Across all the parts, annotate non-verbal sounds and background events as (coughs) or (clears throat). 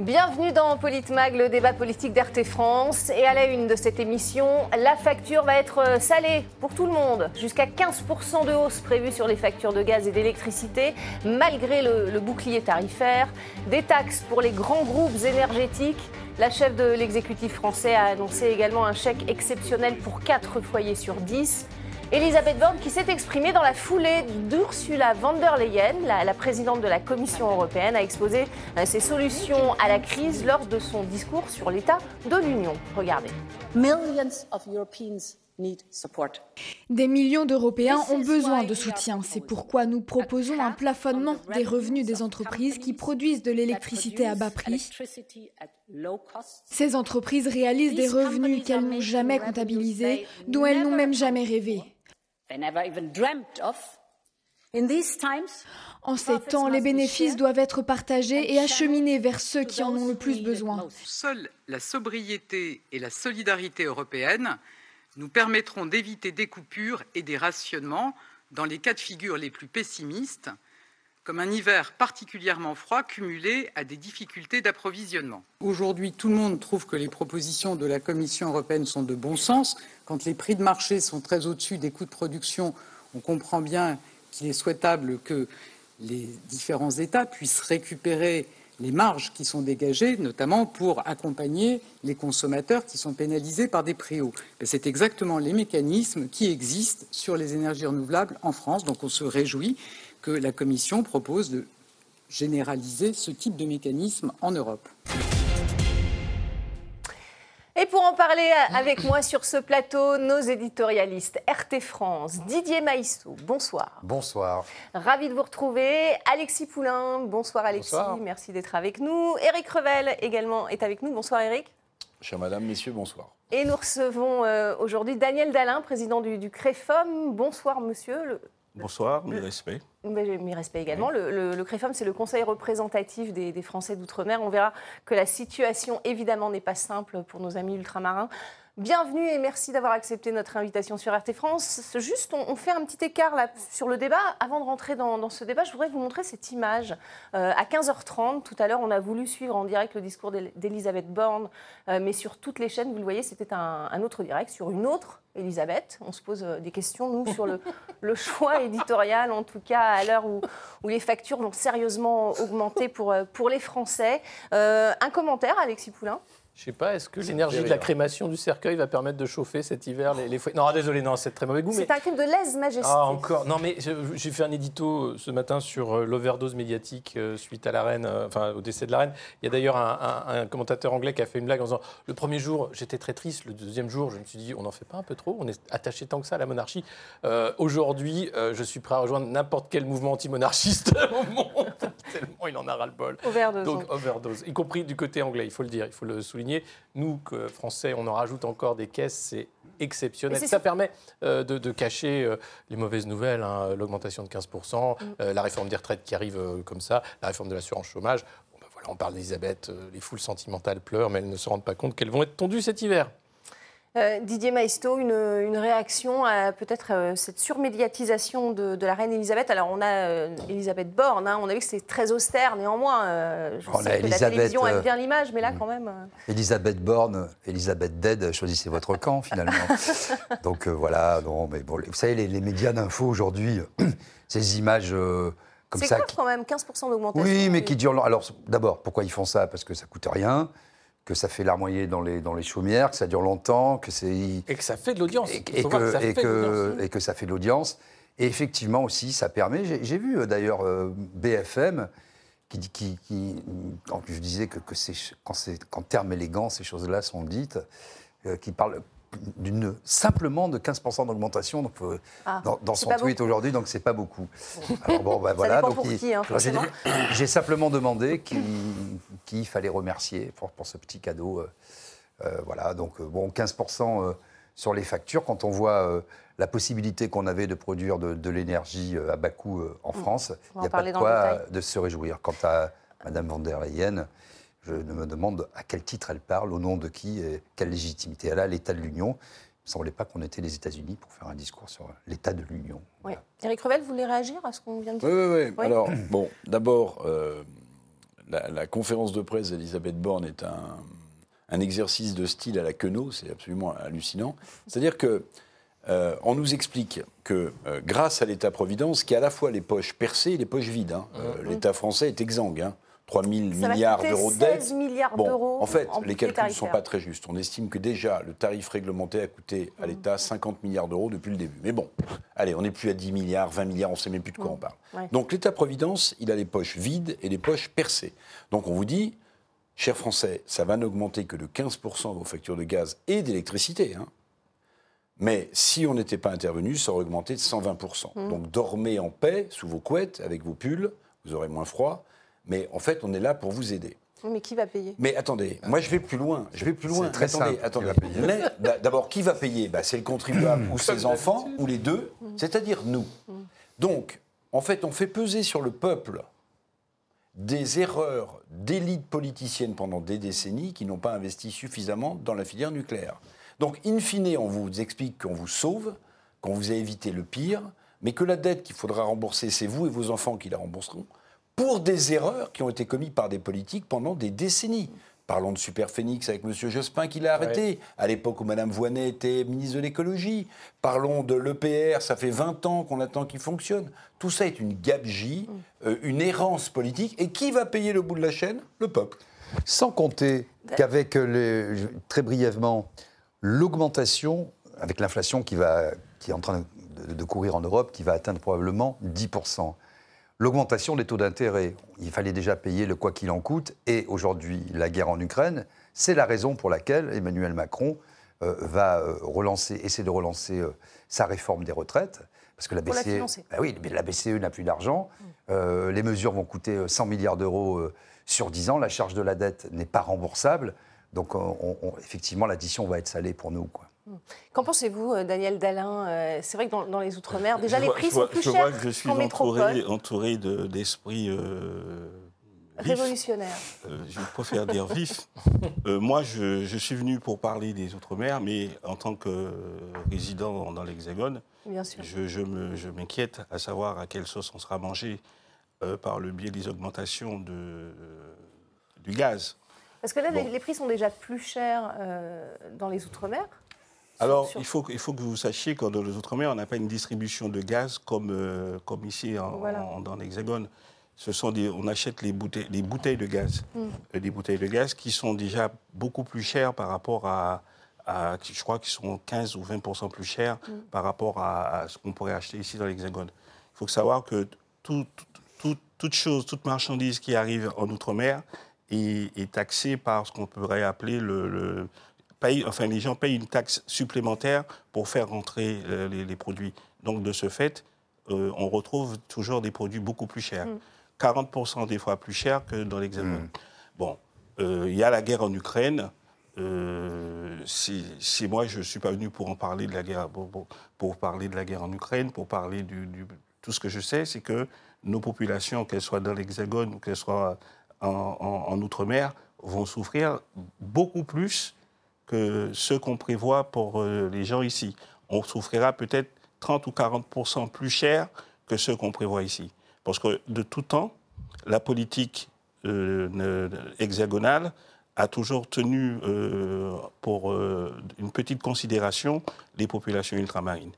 Bienvenue dans Politmag, le débat politique d'RT France. Et à la une de cette émission, la facture va être salée pour tout le monde. Jusqu'à 15% de hausse prévue sur les factures de gaz et d'électricité, malgré le, le, bouclier tarifaire. Des taxes pour les grands groupes énergétiques. La chef de l'exécutif français a annoncé également un chèque exceptionnel pour 4 foyers sur 10. Elisabeth Borne qui s'est exprimée dans la foulée d'Ursula von der Leyen, la, la, présidente de la Commission européenne, a exposé euh, ses solutions à la crise lors de son discours sur l'état de l'Union. Regardez. Millions of Europeans need support. Des millions d'Européens ont besoin de soutien. C'est pourquoi nous proposons un plafonnement des revenus des entreprises qui produisent de l'électricité à bas prix. Ces entreprises réalisent des revenus qu'elles n'ont jamais comptabilisés, dont elles n'ont même jamais rêvé. En ces temps, les bénéfices doivent être partagés et acheminés vers ceux qui en ont le plus besoin. Seule la sobriété et la solidarité européenne nous permettront d'éviter des coupures et des rationnements dans les cas de figure les plus pessimistes, comme un hiver particulièrement froid cumulé à des difficultés d'approvisionnement. Aujourd'hui, tout le monde trouve que les propositions de la Commission européenne sont de bon sens. Quand les prix de marché sont très au-dessus des coûts de production, on comprend bien qu'il est souhaitable que les différents États puissent récupérer les marges qui sont dégagées, notamment pour accompagner les consommateurs qui sont pénalisés par des prix hauts. C'est exactement les mécanismes qui existent sur les énergies renouvelables en France. Donc on se réjouit que la Commission propose de généraliser ce type de mécanisme en Europe. Et pour en parler avec moi sur ce plateau, nos éditorialistes RT France, Didier Maïsou, bonsoir. Bonsoir. Ravi de vous retrouver. Alexis Poulain, bonsoir Alexis, Bonsoir. merci d'être avec nous. Éric Revel également est avec nous. Bonsoir Éric. Chère madame, messieurs, bonsoir. Et nous recevons euh, aujourd'hui Daniel Dalin, président du, du CREFOM. Bonsoir monsieur. Le- Bonsoir, mes respects. Mais j'ai mis respect également. Le, le, le CREFOM, c'est le conseil représentatif des, des Français d'outre-mer. On verra que la situation, évidemment, n'est pas simple pour nos amis ultramarins. Bienvenue et merci d'avoir accepté notre invitation sur RT France. Juste, on, fait un petit écart là sur le débat. Avant de rentrer dans, ce débat, je voudrais vous montrer cette image. Euh, à 15h30, tout à l'heure, on a voulu suivre en direct le discours d'El- d'Elisabeth Borne, euh, mais sur toutes les chaînes, vous le voyez, c'était un, autre direct sur une autre Elisabeth. On se pose euh, des questions, nous, sur le, (laughs) choix éditorial, en tout cas à l'heure où, les factures vont sérieusement augmenter pour, pour les Français. Un commentaire, Alexis Poulain Je sais pas, est-ce que l'énergie de la crémation du cercueil va permettre de chauffer cet hiver les, les foyers Non, désolé, non, c'est de très mauvais goût. Mais... C'est un crime de lèse-majesté. Ah, encore. Non, mais je- j'ai fait un édito euh, ce matin sur euh, l'overdose médiatique euh, suite à la reine, enfin au décès de la reine. Il y a d'ailleurs un, un- un commentateur anglais qui a fait une blague en disant Le premier jour, j'étais très triste. Le deuxième jour, je me suis dit On n'en fait pas un peu trop On est attaché tant que ça à la monarchie. Euh, Aujourd'hui, euh, je suis prêt à rejoindre n'importe quel mouvement anti-monarchiste (laughs) au monde. Il en a ras-le-bol. Overdose. Donc overdose, y compris du côté anglais, il faut le dire, il faut le souligner. Nous, que Français, on en rajoute encore des caisses, c'est exceptionnel. Ça permet euh, de, de cacher euh, les mauvaises nouvelles, hein, l'augmentation de 15%, Mm. euh, la réforme des retraites qui arrive comme ça, la réforme de l'assurance chômage. Bon, ben voilà, on parle d'Elisabeth, les foules sentimentales pleurent, mais elles ne se rendent pas compte qu'elles vont être tondues cet hiver. Euh, Didier Maisto, une, une réaction à peut-être euh, cette surmédiatisation de, de la reine Elisabeth? Alors on a euh, Elisabeth Borne, hein, on a vu que c'est très austère néanmoins. Euh, je On a sais que la Elisabeth, télévision aime bien l'image, mais là quand même. Elisabeth Borne, Elisabeth Dead, choisissez votre camp finalement. (laughs) Donc voilà, non, mais bon, vous savez, les, les médias d'info aujourd'hui, (clears throat) ces images comme C'est ça. quoi qui- quand même 15% d'augmentation Oui, mais qui durent. Alors d'abord, pourquoi ils font ça? Parce que ça coûte rien, que ça fait larmoyer dans les, dans les chaumières, que ça dure longtemps, que c'est. Et que ça fait de l'audience. et, et et fait de que- l'audience. et que ça fait de l'audience. Et effectivement aussi, ça permet. J'ai vu euh, d'ailleurs euh, BFM qui, qui- quand je disais que, que c'est- quand, c'est- qu'en termes élégants ces choses-là sont dites, euh, qui parle d'une simplement de 15% d'augmentation donc, euh, Ah, dans, son tweet aujourd'hui, donc c'est pas beaucoup. Alors bon, bah, voilà. donc hein, j'ai- simplement demandé qui, qui il fallait remercier pour, pour ce petit cadeau. euh, euh, voilà, donc bon, 15% euh, sur les factures. Quand on voit la possibilité qu'on avait de produire de, de l'énergie à bas coût en France, On va il n'y a pas de quoi de se réjouir. Quant à Madame van der Leyen, je me demande à quel titre elle parle, au nom de qui, et quelle légitimité elle a, l'état de l'Union. Il ne semblait pas qu'on était les États-Unis pour faire un discours sur l'état de l'Union. Oui. Eric Revel, vous voulez réagir à ce qu'on vient de dire? Oui, oui, oui. Oui. Alors, bon, d'abord, euh, la, conférence de presse d'Elisabeth Borne est un, un, exercice de style à la queneau, c'est absolument hallucinant. C'est-à-dire que euh, on nous explique que euh, grâce à l'État-providence, qui a à la fois les poches percées et les poches vides, hein, euh, l'État français est exsangue. Hein, 3 000 milliards d'euros de dette. milliards d'euros. En fait, les calculs ne sont pas très justes. On estime que déjà, le tarif réglementé a coûté à l'État 50 milliards d'euros depuis le début. Mais bon, allez, on n'est plus à 10 milliards, 20 milliards, on ne sait même plus de quoi on parle. Donc l'État-providence, il a les poches vides et les poches percées. Donc on vous dit, chers Français, ça va n'augmenter que de 15% vos factures de gaz et d'électricité. Hein. Mais si on n'était pas intervenu, ça aurait augmenté de 120%. Mmh. Donc dormez en paix sous vos couettes avec vos pulls, vous aurez moins froid. Mais en fait, on est là pour vous aider. Mais qui va payer? Mais attendez, moi je vais plus loin. Je vais plus loin. Très attendez, attendez. D'abord, qui va payer? Bah, C'est le contribuable ou ses enfants ou les deux, mmh. c'est-à-dire nous. Mmh. Donc, en fait, on fait peser sur le peuple des erreurs d'élites politiciennes pendant des décennies qui n'ont pas investi suffisamment dans la filière nucléaire. Donc, in fine, on vous explique qu'on vous sauve, qu'on vous a évité le pire, mais que la dette qu'il faudra rembourser, c'est vous et vos enfants qui la rembourseront, pour des erreurs qui ont été commises par des politiques pendant des décennies. Parlons de Superphénix avec M. Jospin qui l'a arrêté, à l'époque où Mme Voinet était ministre de l'écologie. Parlons de l'EPR, ça fait 20 ans qu'on attend qu'il fonctionne. Tout ça est une gabegie, euh, une errance politique. Et qui va payer le bout de la chaîne? Le peuple. Sans compter qu'avec, très brièvement, l'augmentation, avec l'inflation qui, qui est en train de, courir en Europe, qui va atteindre probablement 10%. L'augmentation des taux d'intérêt, il fallait déjà payer le quoi qu'il en coûte, et aujourd'hui la guerre en Ukraine, c'est la raison pour laquelle Emmanuel Macron euh, va euh, relancer, essayer de relancer euh, sa réforme des retraites. Parce que la BCE, bah oui, la BCE n'a plus d'argent. Mm. les mesures vont coûter 100 milliards d'euros sur 10 ans. La charge de la dette n'est pas remboursable. Donc, effectivement, l'addition va être salée pour nous. Quoi. Qu'en pensez-vous, euh, Daniel Dalin euh, C'est vrai que dans, les Outre-mer, déjà, les prix sont plus chers. Je vois que je suis entouré, entouré d'esprits. Euh, révolutionnaires. je préfère dire vif. (laughs) moi, je, suis venu pour parler des Outre-mer, mais en tant que résident dans l'Hexagone, je, je m'inquiète à savoir à quelle sauce on sera mangé par le biais des augmentations de, du gaz. Parce que là, les, prix sont déjà plus chers dans les Outre-mer. Alors, il, faut, il faut que vous sachiez que dans les Outre-mer, on n'a pas une distribution de gaz comme, euh, comme ici dans l'Hexagone. Ce sont des, on achète les bouteilles, les bouteilles de gaz, mm. euh, des bouteilles de gaz qui sont déjà beaucoup plus chères par rapport à, je crois qu'ils sont 15 ou 20 plus chères mm. par rapport à, ce qu'on pourrait acheter ici dans l'Hexagone. Il faut savoir que toute chose, toute marchandise qui arrive en Outre-mer est, est, taxée par ce qu'on pourrait appeler le enfin, les gens payent une taxe supplémentaire pour faire rentrer euh, les, produits. Donc, de ce fait, euh, on retrouve toujours des produits beaucoup plus chers. 40% mm. des fois plus chers que dans l'Hexagone. Mm. Bon, euh, il y a la guerre en Ukraine. si, moi, je ne suis pas venu pour en parler de la guerre, pour, parler de la guerre en Ukraine, pour parler du, tout ce que je sais, c'est que nos populations, qu'elles soient dans l'Hexagone ou qu'elles soient en, Outre-mer, vont souffrir beaucoup plus que ce qu'on prévoit pour euh, les gens ici. On souffrira peut-être 30 ou 40% plus cher que ce qu'on prévoit ici. Parce que de tout temps, la politique euh, hexagonale a toujours tenu euh, pour une petite considération les populations ultramarines.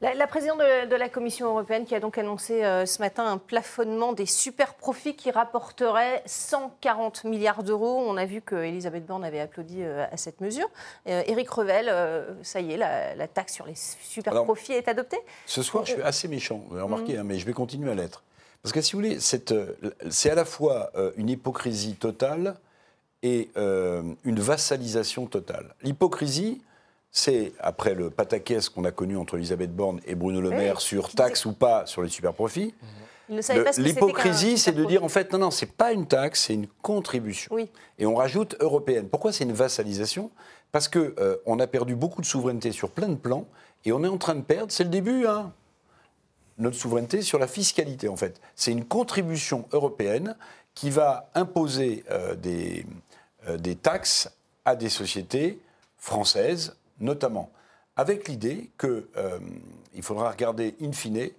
La, présidente de, la Commission européenne qui a donc annoncé euh, ce matin un plafonnement des super profits qui rapporterait 140 milliards d'euros. On a vu que Elisabeth Borne avait applaudi euh, à cette mesure. Euh, Éric Revel, ça y est, la, taxe sur les super profits est adoptée. Ce soir, je suis assez méchant, vous avez remarqué, mm. hein, mais je vais continuer à l'être. Parce que si vous voulez, c'est à la fois une hypocrisie totale et une vassalisation totale. L'hypocrisie, c'est, après le pataquès qu'on a connu entre Elisabeth Borne et Bruno Le Maire sur taxe ou pas sur les super-profits, l'hypocrisie, c'est de dire en fait, non, non, c'est pas une taxe, c'est une contribution. Et on rajoute européenne. Pourquoi c'est une vassalisation? Parce qu'on euh, on a perdu beaucoup de souveraineté sur plein de plans et on est en train de perdre, c'est le début, hein, notre souveraineté sur la fiscalité en fait. C'est une contribution européenne qui va imposer euh, des, euh, des taxes à des sociétés françaises notamment avec l'idée qu'il euh, faudra regarder in fine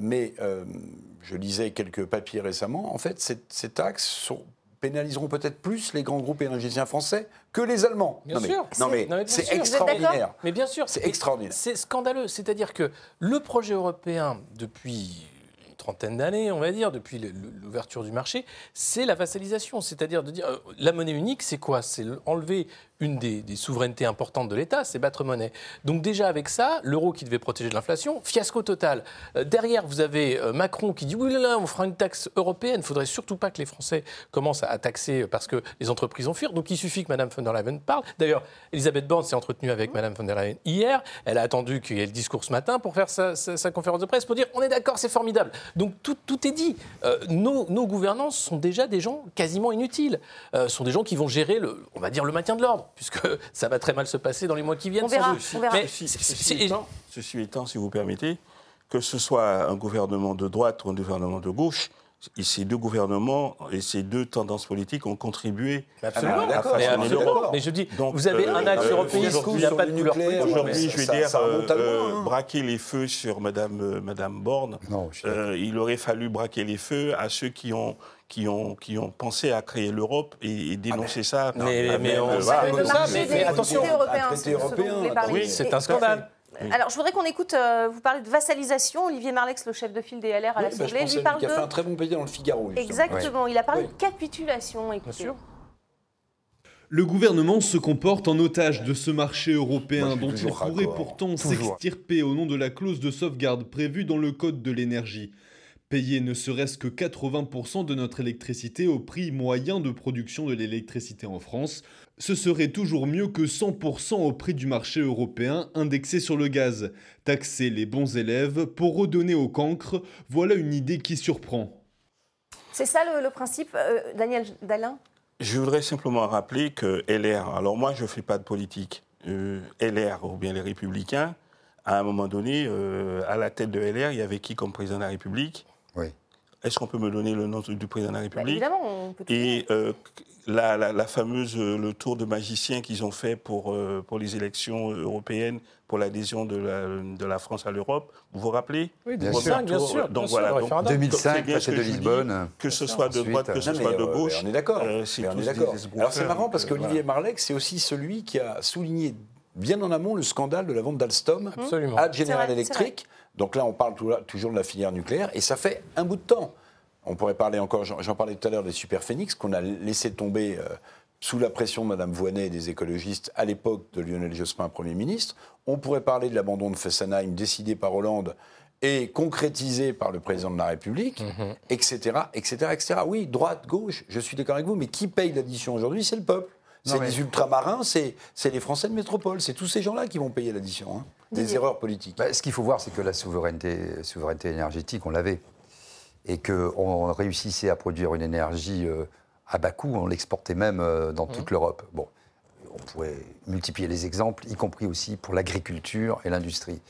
mais je lisais quelques papiers récemment. En fait, ces, taxes pénaliseront peut-être plus les grands groupes énergéticiens français que les Allemands. Bien non, sûr. non mais, c'est extraordinaire. Mais bien sûr, c'est extraordinaire. C'est scandaleux. C'est-à-dire que le projet européen depuis trentaine d'années, on va dire, depuis l'ouverture du marché, c'est la vassalisation. C'est-à-dire de dire, euh, la monnaie unique, c'est quoi? C'est enlever une des, souverainetés importantes de l'État, c'est battre monnaie. Donc déjà avec ça, l'euro qui devait protéger de l'inflation, fiasco total. Euh, derrière, vous avez euh, Macron qui dit oui là, là on fera une taxe européenne. Il faudrait surtout pas que les Français commencent à, taxer parce que les entreprises ont fuir. Donc il suffit que Mme von der Leyen parle. D'ailleurs, Elisabeth Borne s'est entretenue avec Mme von der Leyen hier. Elle a attendu qu'il y ait le discours ce matin pour faire sa, conférence de presse pour dire on est d'accord, c'est formidable. Donc tout, est dit. Euh, nos, nos, gouvernances sont déjà des gens quasiment inutiles. Euh, sont des gens qui vont gérer le, on va dire le maintien de l'ordre puisque (laughs) ça va très mal se passer dans les mois qui viennent. On verra. Mais ceci, étant, si vous permettez, que ce soit un gouvernement de droite ou un gouvernement de gauche, et ces deux gouvernements et ces deux tendances politiques ont contribué Absolument. à, façonner l'Europe. Mais je dis, Donc, vous avez un axe euh, européen qui n'a pas de couleur Aujourd'hui, je vais dire, euh, euh, braquer les feux sur Madame, Madame Borne. Non, il aurait fallu braquer les feux à ceux qui ont qui ont, qui ont pensé à créer l'Europe et, dénoncer ça. Mais, mais, on ça, mais, attention, européen, oui, c'est un scandale. Alors, je voudrais qu'on écoute, euh, vous parlez de vassalisation. Olivier Marlex, le chef de file des LR à l'Assemblée, lui parle de... a fait un très bon pays dans le Figaro. Exactement, il a parlé de capitulation. Écoutez. Bien sûr. Le gouvernement se comporte en otage de ce marché européen dont il pourrait pourtant s'extirper au nom de la clause de sauvegarde prévue dans le Code de l'énergie. Payer ne serait-ce que 80% de notre électricité au prix moyen de production de l'électricité en France, ce serait toujours mieux que 100% au prix du marché européen indexé sur le gaz. Taxer les bons élèves pour redonner au cancre, voilà une idée qui surprend. C'est ça le, principe, euh, Daniel Dalin? Je voudrais simplement rappeler que LR, alors moi je ne fais pas de politique, euh, LR ou bien les Républicains, à un moment donné, euh, à la tête de LR, il y avait qui comme président de la République? Oui. Est-ce qu'on peut me donner le nom du président de la bah, République Évidemment, on peut. Et euh, la, fameuse, euh, le tour de magicien qu'ils ont fait pour, euh, pour les élections européennes, pour l'adhésion de la, de la France à l'Europe, vous vous rappelez Oui, 2005, bien sûr. Donc voilà, donc, 2005, traité de Lisbonne. que ce soit de droite, que ce soit de gauche. on est d'accord. Alors c'est marrant parce qu'Olivier Marleix, c'est aussi celui qui a souligné bien en amont le scandale de la vente d'Alstom à General Electric. Donc là, on parle toujours de la filière nucléaire, et ça fait un bout de temps. On pourrait parler encore, j'en parlais tout à l'heure des Super Phoenix, qu'on a laissé tomber euh, sous la pression de Mme Voinet et des écologistes à l'époque de Lionel Jospin, Premier ministre. On pourrait parler de l'abandon de Fessenheim décidé par Hollande et concrétisé par le président de la République, etc., etc., etc. Oui, droite, gauche, je suis d'accord avec vous, mais qui paye l'addition aujourd'hui? C'est le peuple. C'est les ultramarins, c'est les Français de métropole, c'est tous ces gens-là qui vont payer l'addition. Hein. Des erreurs politiques. Bah, ce qu'il faut voir, c'est que la souveraineté, souveraineté énergétique, on l'avait. Et qu'on réussissait à produire une énergie euh, à bas coût, on l'exportait même euh, dans toute mmh. l'Europe. Bon, on pourrait multiplier les exemples, y compris aussi pour l'agriculture et l'industrie.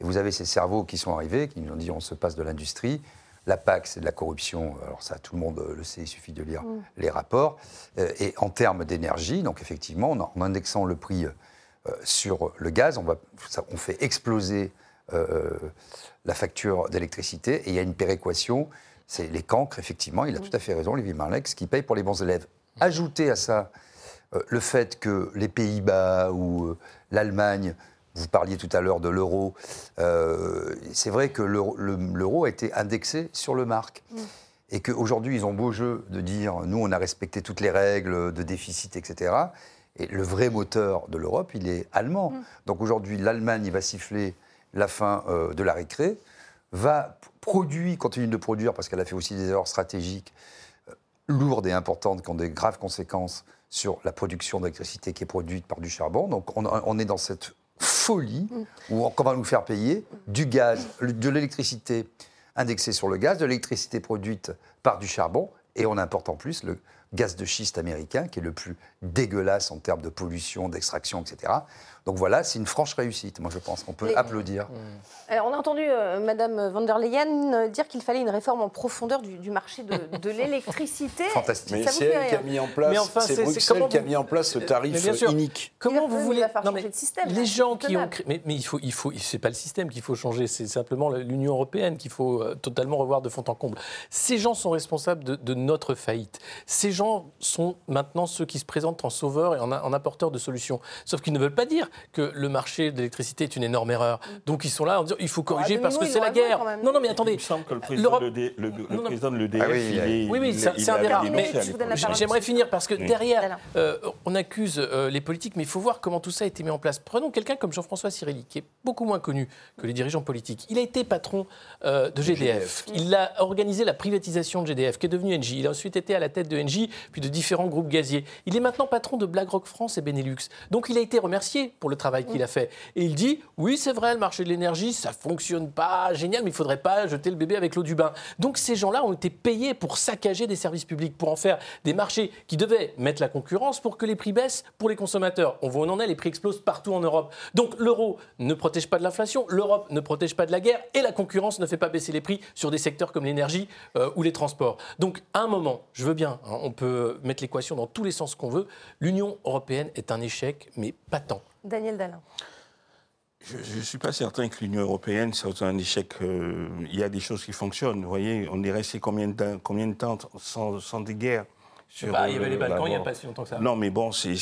Et vous avez ces cerveaux qui sont arrivés, qui nous ont dit on se passe de l'industrie. La PAC, c'est de la corruption. Alors ça, tout le monde le sait, il suffit de lire mmh. les rapports. Euh, et en termes d'énergie, donc effectivement, en indexant le prix euh, sur le gaz, on, va, on fait exploser euh, la facture d'électricité et il y a une péréquation. C'est les cancres, effectivement, il a tout à fait raison, Olivier Marlex, qui paye pour les bons élèves. Ajoutez à ça euh, le fait que les Pays-Bas ou l'Allemagne, vous parliez tout à l'heure de l'euro, c'est vrai que l'euro a été indexé sur le marque. Mm. Et qu'aujourd'hui, ils ont beau jeu de dire nous, on a respecté toutes les règles de déficit, etc. Et le vrai moteur de l'Europe, il est allemand. Mm. Donc aujourd'hui, l'Allemagne va siffler la fin euh, de la récré, va produire, continue de produire, parce qu'elle a fait aussi des erreurs stratégiques euh, lourdes et importantes qui ont des graves conséquences sur la production d'électricité qui est produite par du charbon. Donc on, est dans cette folie mm. où on va nous faire payer du gaz, de l'électricité indexée sur le gaz, de l'électricité produite par du charbon, et on importe en plus le, gaz de schiste américain, qui est le plus dégueulasse en termes de pollution, d'extraction, etc. Donc voilà, c'est une franche réussite. Moi, je pense qu'on peut applaudir. Mmh. Alors, on a entendu euh, Madame von der Leyen euh, dire qu'il fallait une réforme en profondeur du, marché de, l'électricité. (laughs) Fantastique. Mais c'est elle qui a mis en place. Enfin, c'est Bruxelles qui a mis en place ce tarif unique. Comment vous voulez faire changer le système Les gens qui ont mais, mais, il faut, il faut, c'est pas le système qu'il faut changer, c'est simplement l'Union européenne qu'il faut euh, totalement revoir de fond en comble. Ces gens sont responsables de, notre faillite. Ces gens sont maintenant ceux qui se présentent en sauveurs et en, en apporteurs de solutions. Sauf qu'ils ne veulent pas dire que le marché de l'électricité est une énorme erreur. Donc ils sont là en disant il faut corriger ah, parce que c'est la guerre. Non, non, mais attendez. Il me semble que le président, de l'EDF, ah il est. Oui, oui, c'est un débat. J'aimerais finir parce que derrière, euh, on accuse euh, les politiques, mais il faut voir comment tout ça a été mis en place. Prenons quelqu'un comme Jean-François Cirilli, qui est beaucoup moins connu que les dirigeants politiques. Il a été patron euh, de GDF. Il a organisé la privatisation de GDF, qui est devenue Engie. Il a ensuite été à la tête de Engie, puis de différents groupes gaziers. Il est maintenant patron de BlackRock France et Benelux. Donc il a été remercié pour le travail qu'il a fait. Et il dit oui, c'est vrai, le marché de l'énergie, ça fonctionne pas génial, mais il faudrait pas jeter le bébé avec l'eau du bain. Donc ces gens-là ont été payés pour saccager des services publics, pour en faire des marchés qui devaient mettre la concurrence pour que les prix baissent pour les consommateurs. On voit où on en est, les prix explosent partout en Europe. Donc l'euro ne protège pas de l'inflation, l'Europe ne protège pas de la guerre et la concurrence ne fait pas baisser les prix sur des secteurs comme l'énergie euh, ou les transports. Donc à un moment, je veux bien, hein, on peut mettre l'équation dans tous les sens qu'on veut, l'Union européenne est un échec, mais pas tant. Daniel Dalin. Je ne suis pas certain que l'Union européenne soit un échec. Euh, il y a des choses qui fonctionnent. Vous voyez, on est resté combien de temps, combien de temps sans, des guerres sur, bah, il y avait les Balkans il n'y a pas si longtemps que ça. Non, mais bon, c'est,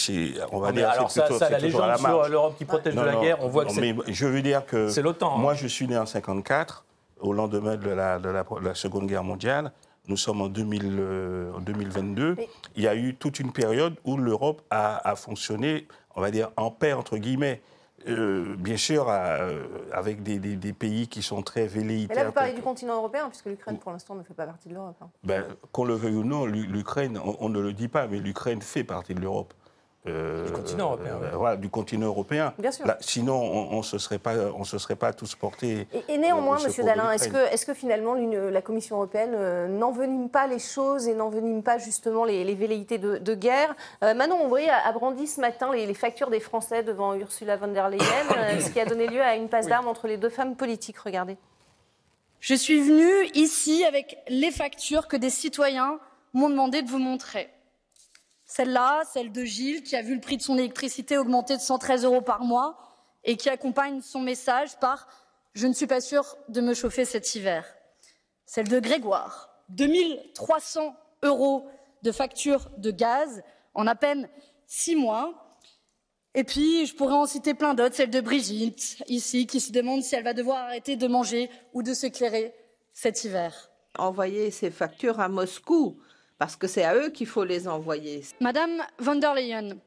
on va dire. Alors ça, plutôt, ça la légende sur l'Europe qui protège de la guerre, on voit que c'est. Mais je veux dire que. C'est l'OTAN. Hein. Moi, je suis né en 54, au lendemain de la, de la, Seconde Guerre mondiale. Nous sommes en, 2000, en 2022. Il y a eu toute une période où l'Europe a, a fonctionné, on va dire, en paix entre guillemets. Euh, bien sûr, euh, avec des, pays qui sont très velléitaires. Et là, vous parlez du continent européen, puisque l'Ukraine, pour l'instant, ne fait pas partie de l'Europe. Hein. Ben, qu'on le veuille ou non, l'Ukraine, on, ne le dit pas, mais l'Ukraine fait partie de l'Europe. Euh, du continent européen. Euh, voilà, du continent européen. Bien sûr. sinon, on ne se, serait pas, on se serait pas tous portés. Et, néanmoins, Monsieur Dalin, est-ce que, est que finalement la Commission européenne euh, n'envenime pas les choses et n'envenime pas justement les, velléités de, guerre? Manon Ombry a, brandi ce matin les, factures des Français devant Ursula von der Leyen, (coughs) ce qui a donné lieu à une passe d'armes entre les deux femmes politiques. Regardez. Je suis venue ici avec les factures que des citoyens m'ont demandé de vous montrer. Celle-là, celle de Gilles, qui a vu le prix de son électricité augmenter de 113 euros par mois et qui accompagne son message par Je ne suis pas sûr de me chauffer cet hiver. Celle de Grégoire, 2300 euros de facture de gaz en à peine six mois. Et puis, je pourrais en citer plein d'autres, celle de Brigitte, ici, qui se demande si elle va devoir arrêter de manger ou de s'éclairer cet hiver. Envoyer ces factures à Moscou, parce que c'est à eux qu'il faut les envoyer. Madame von der Leyen,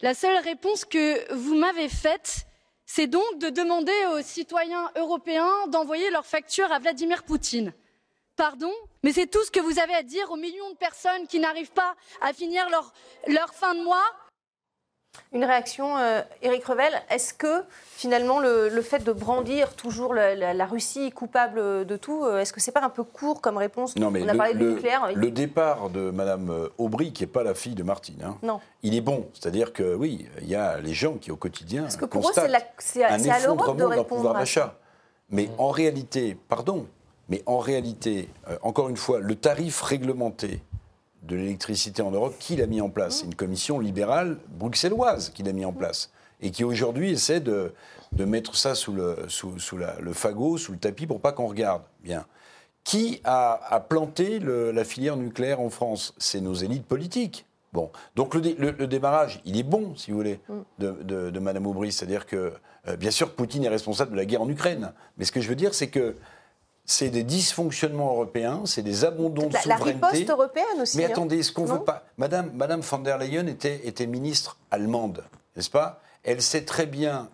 la seule réponse que vous m'avez faite, c'est donc de demander aux citoyens européens d'envoyer leurs factures à Vladimir Poutine. Pardon Mais c'est tout ce que vous avez à dire aux millions de personnes qui n'arrivent pas à finir leur, leur fin de mois une réaction, euh, Éric Revel. Est-ce que finalement le, fait de brandir toujours la, Russie coupable de tout, euh, est-ce que c'est pas un peu court comme réponse Non, mais On a le, parlé du nucléaire. Le départ de Madame euh, Aubry, qui n'est pas la fille de Martine, hein, non. il est bon. C'est-à-dire que oui, il y a les gens qui au quotidien Parce que pour eux, c'est un effondrement d'un pouvoir d'achat. Mais en réalité, pardon, mais en réalité, encore une fois, le tarif réglementé de l'électricité en Europe, qui l'a mis en place C'est une commission libérale bruxelloise qui l'a mis en place et qui aujourd'hui essaie de, de, mettre ça sous le, sous, sous le fagot, sous le tapis pour pas qu'on regarde. Bien. Qui a, a planté la filière nucléaire en France? C'est nos élites politiques. Bon, donc le, démarrage, il est bon, si vous voulez, mm. de, de, de Madame Aubry. C'est-à-dire que, euh, bien sûr, Poutine est responsable de la guerre en Ukraine. Mais ce que je veux dire, c'est que c'est des dysfonctionnements européens, c'est des abandons de souveraineté. La riposte européenne aussi. Mais hein. attendez, ce qu'on veut pas. Madame, Madame von der Leyen était, était ministre allemande, n'est-ce pas? Elle sait très bien,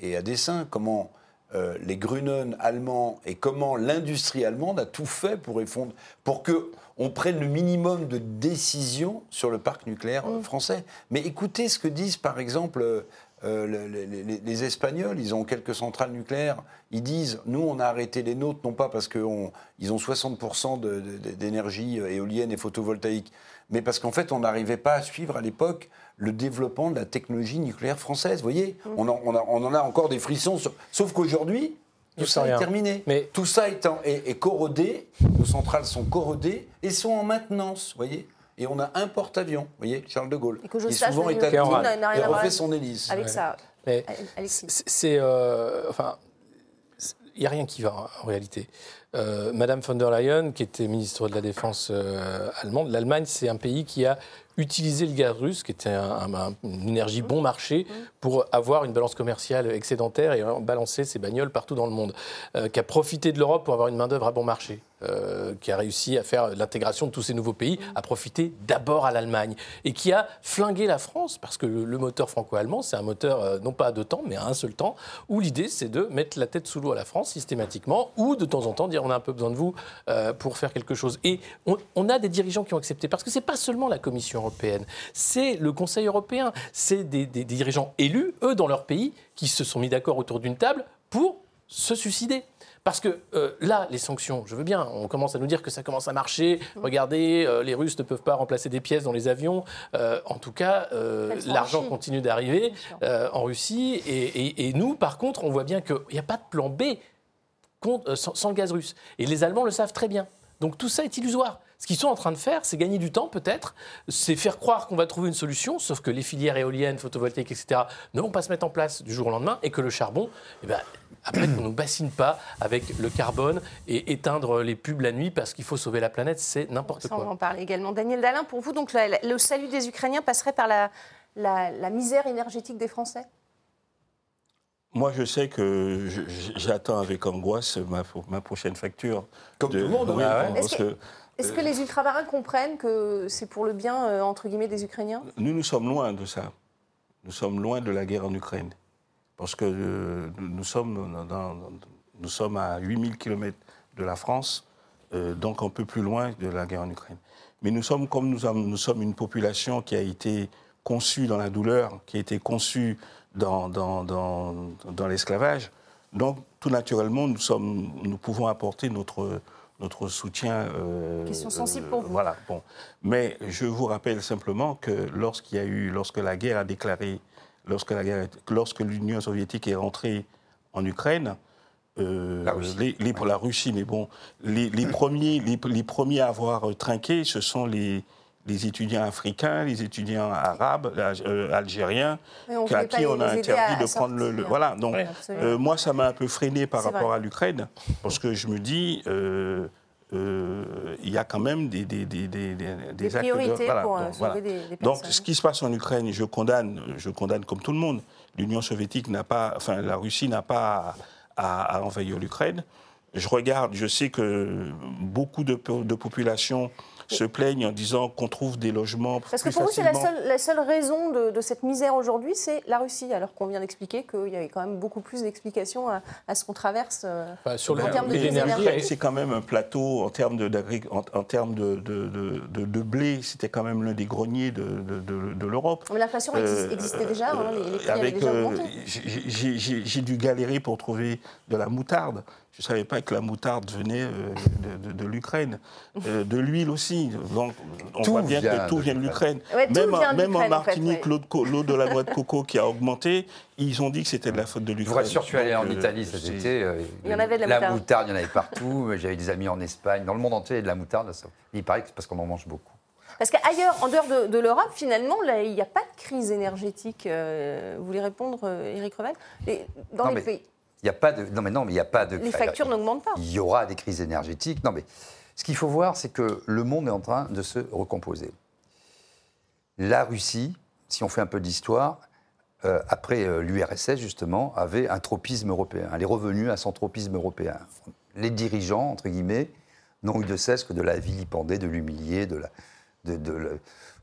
et à dessein, comment euh, les Grünen allemands et comment l'industrie allemande a tout fait pour, effondre, pour que on prenne le minimum de décisions sur le parc nucléaire mm. français. Mais écoutez ce que disent par exemple les, les, Espagnols, ils ont quelques centrales nucléaires. Ils disent, nous, on a arrêté les nôtres, non pas parce qu'ils ont 60% d'énergie éolienne et photovoltaïque, mais parce qu'en fait, on n'arrivait pas à suivre à l'époque le développement de la technologie nucléaire française. Vous voyez, mm. on, on, en a encore des frissons. Sauf qu'aujourd'hui, tout ça est terminé. Mais... Tout ça est, est, corrodé, nos centrales sont corrodées et sont en maintenance, vous voyez? Et on a un porte-avions, vous voyez, Charles de Gaulle. Et que je qui souvent est et refait son hélice. Avec ça. C'est, euh, enfin, il n'y a rien qui va en réalité. Euh, Madame von der Leyen, qui était ministre de la Défense euh, allemande, l'Allemagne, c'est un pays qui a utilisé le gaz russe, qui était une énergie bon marché, pour avoir une balance commerciale excédentaire et balancer ses bagnoles partout dans le monde, euh, qui a profité de l'Europe pour avoir une main-d'œuvre à bon marché. Euh, qui a réussi à faire l'intégration de tous ces nouveaux pays, a profité d'abord à l'Allemagne et qui a flingué la France parce que le, moteur franco-allemand, c'est un moteur euh, non pas à deux temps, mais à un seul temps, où l'idée c'est de mettre la tête sous l'eau à la France systématiquement ou de temps en temps dire on a un peu besoin de vous pour faire quelque chose. Et on, a des dirigeants qui ont accepté parce que c'est pas seulement la Commission européenne, c'est le Conseil européen, c'est des dirigeants élus, eux dans leur pays, qui se sont mis d'accord autour d'une table pour se suicider. Parce que euh, là, les sanctions, je veux bien, on commence à nous dire que ça commence à marcher. Regardez, euh, les Russes ne peuvent pas remplacer des pièces dans les avions. Euh, en tout cas, l'argent continue d'arriver en Russie. Et, nous, par contre, on voit bien qu'il n'y a pas de plan B sans, sans le gaz russe. Et les Allemands le savent très bien. Donc tout ça est illusoire. Ce qu'ils sont en train de faire, c'est gagner du temps peut-être, c'est faire croire qu'on va trouver une solution, sauf que les filières éoliennes, photovoltaïques, etc., ne vont pas se mettre en place du jour au lendemain, et que le charbon, eh ben, après, on ne nous bassine pas avec le carbone et éteindre les pubs la nuit parce qu'il faut sauver la planète, c'est n'importe quoi. On en parle également. Daniel Dalin, pour vous, donc, le salut des Ukrainiens passerait par la, la, misère énergétique des Français? Moi, je sais que j'attends avec angoisse ma, ma, prochaine facture. Comme tout le monde, oui. Ah est-ce que, les ultramarins comprennent que c'est pour le bien, euh, entre guillemets, des Ukrainiens? Nous, nous sommes loin de ça. Nous sommes loin de la guerre en Ukraine parce que euh, nous, sommes nous sommes à 8000 km de la France, euh, donc un peu plus loin de la guerre en Ukraine. Mais nous sommes comme nous, nous sommes une population qui a été conçue dans la douleur, qui a été conçue dans, dans, dans, l'esclavage. Donc, tout naturellement, nous, sommes, nous pouvons apporter notre, notre soutien. Euh, Question sensible pour vous. Voilà. Bon. Mais je vous rappelle simplement que lorsqu'il y a eu, lorsque la guerre a déclaré lorsque, la lorsque l'Union soviétique est rentrée en Ukraine, euh, la, Russie. Les, pour la Russie, mais bon, les, premiers, les, premiers à avoir trinqué, ce sont les, les étudiants africains, les étudiants arabes, euh, algériens, à qui on a interdit de prendre le, Voilà, donc euh, moi, ça m'a un peu freiné par rapport à l'Ukraine, parce que je me dis, euh, il y a quand même des, des, des, des, des pour donc. Donc, ce qui se passe en Ukraine, je condamne, je condamne comme tout le monde. L'Union soviétique n'a pas, enfin, la Russie n'a pas à, à envahir l'Ukraine. Je regarde, je sais que beaucoup de, de populations se plaignent en disant qu'on trouve des logements. Parce que pour vous, c'est la seule, raison de, cette misère aujourd'hui, c'est la Russie, alors qu'on vient d'expliquer qu'il y avait quand même beaucoup plus d'explications à, ce qu'on traverse euh, sur en termes de l'énergie. C'est quand même un plateau en termes de, en, termes de, de, blé, c'était quand même l'un des greniers de, l'Europe. Mais l'inflation euh, existait déjà, hein, les, prix avec, déjà euh, J'ai dû galérer pour trouver de la moutarde. Je ne savais pas que la moutarde venait euh, de, l'Ukraine. Euh, de l'huile aussi. Donc, on voit bien que tout vient de l'Ukraine. même, en Martinique, l'eau de la noix de (laughs) coco qui a augmenté, ils ont dit que c'était de la faute de l'Ukraine. Je vous rassure, je suis allé en euh, Italie cet été. il y en avait de la, moutarde. il y en avait partout. J'avais des amis en Espagne. Dans le monde entier, il y a de la moutarde. Il paraît que c'est parce qu'on en mange beaucoup. Parce qu'ailleurs, en dehors de, l'Europe, finalement, là, il n'y a pas de crise énergétique. vous voulez répondre, Éric Revel? Dans les pays il n'y a pas de. Non, mais non, mais il n'y a pas de. Les factures n'augmentent pas. Il y aura des crises énergétiques. Non, mais ce qu'il faut voir, c'est que le monde est en train de se recomposer. La Russie, si on fait un peu d'histoire, euh, après euh, l'URSS, justement, avait un tropisme européen. Elle est revenue à son tropisme européen. Les dirigeants, entre guillemets, n'ont eu de cesse que de la vilipender, de l'humilier, de la, de,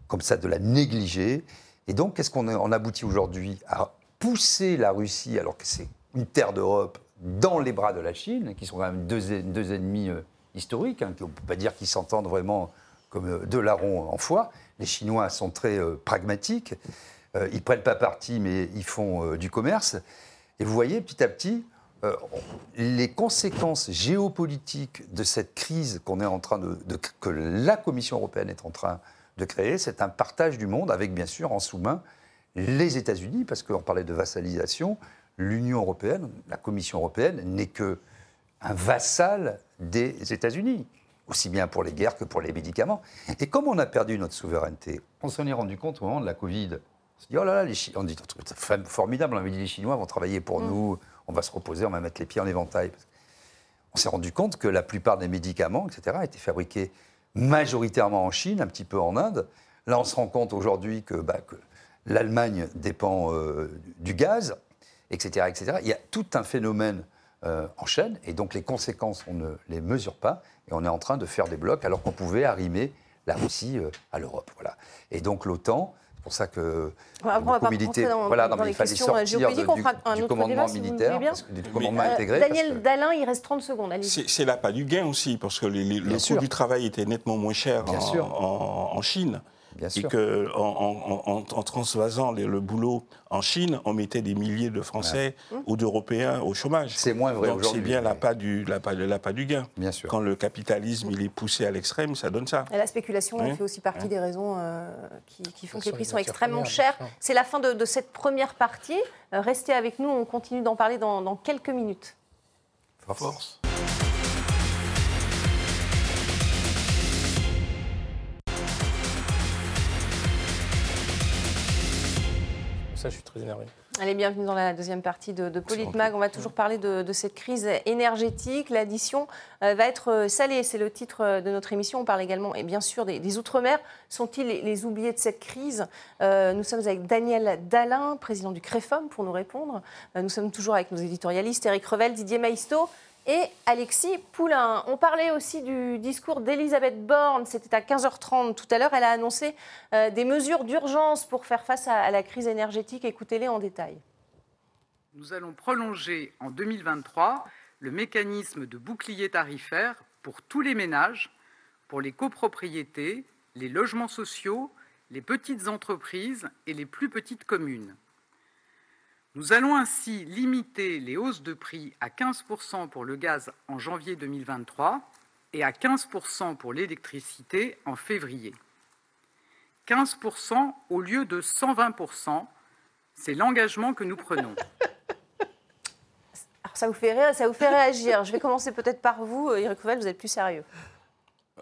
comme ça, de la négliger. Et donc, qu'est-ce qu'on en aboutit aujourd'hui À pousser la Russie, alors que c'est une terre d'Europe dans les bras de la Chine, qui sont quand même deux, ennemis euh, historiques, hein, on ne peut pas dire qu'ils s'entendent vraiment comme euh, deux larrons en foie. Les Chinois sont très euh, pragmatiques. ils ne prennent pas parti, mais ils font du commerce. Et vous voyez, petit à petit, les conséquences géopolitiques de cette crise qu'on est en train de, que la Commission européenne est en train de créer, c'est un partage du monde avec bien sûr en sous-main les États-Unis, parce qu'on parlait de vassalisation, l'Union européenne, la Commission européenne n'est que un vassal des États-Unis, aussi bien pour les guerres que pour les médicaments. Et comme on a perdu notre souveraineté, on s'en est rendu compte au moment de la Covid. On s'est dit, oh là là, les Chinois, on dit, formidable, on avait dit, les Chinois vont travailler pour mm. nous, on va se reposer, on va mettre les pieds en éventail. On s'est rendu compte que la plupart des médicaments, etc., étaient fabriqués majoritairement en Chine, un petit peu en Inde. Là, on se rend compte aujourd'hui que, bah, l'Allemagne dépend euh, du gaz, etc., etc. Il y a tout un phénomène euh, en chaîne, et donc les conséquences, on ne les mesure pas, et on est en train de faire des blocs alors qu'on pouvait arrimer la Russie euh, à l'Europe. Voilà. Et donc l'OTAN, c'est pour ça que beaucoup militaires, dans, voilà, dans il fallait sortir de, du, commandement militaire, parce que, du commandement intégré. Daniel Dalin, il reste 30 secondes. C'est là pas du gain aussi, parce que les, le coût du travail était nettement moins cher en, en Chine et qu'en en, en, transvasant le boulot en Chine, on mettait des milliers de Français ou d'Européens au chômage. C'est moins vrai Donc c'est bien la pas du, la pas, la pas du gain. Bien sûr. Quand le capitalisme il est poussé à l'extrême, ça donne ça. Et la spéculation elle fait aussi partie des raisons euh, qui, font que les prix sont extrêmement chers. C'est la fin de, cette première partie. Euh, restez avec nous, on continue d'en parler dans, dans quelques minutes. Force. Ça, je suis très énervé. Allez, bienvenue dans la deuxième partie de, de Politmag. On va toujours parler de, cette crise énergétique. L'addition euh, va être euh, salée, c'est le titre euh, de notre émission. On parle également, et bien sûr, des, Outre-mer. Sont-ils les, oubliés de cette crise? Nous sommes avec Daniel Dalin, président du CREFOM, pour nous répondre. nous sommes toujours avec nos éditorialistes, Eric Revel, Didier Maisto et Alexis Poulain. On parlait aussi du discours d'Elisabeth Borne, c'était à 15h30 tout à l'heure. Elle a annoncé euh, des mesures d'urgence pour faire face à, la crise énergétique. Écoutez-les en détail. Nous allons prolonger en 2023 le mécanisme de bouclier tarifaire pour tous les ménages, pour les copropriétés, les logements sociaux, les petites entreprises et les plus petites communes. Nous allons ainsi limiter les hausses de prix à 15% pour le gaz en janvier 2023 et à 15% pour l'électricité en février. 15% au lieu de 120%, c'est l'engagement que nous prenons. (laughs) ça vous, fait réagir. Je vais commencer peut-être par vous, Eric Rouvel, vous êtes plus sérieux.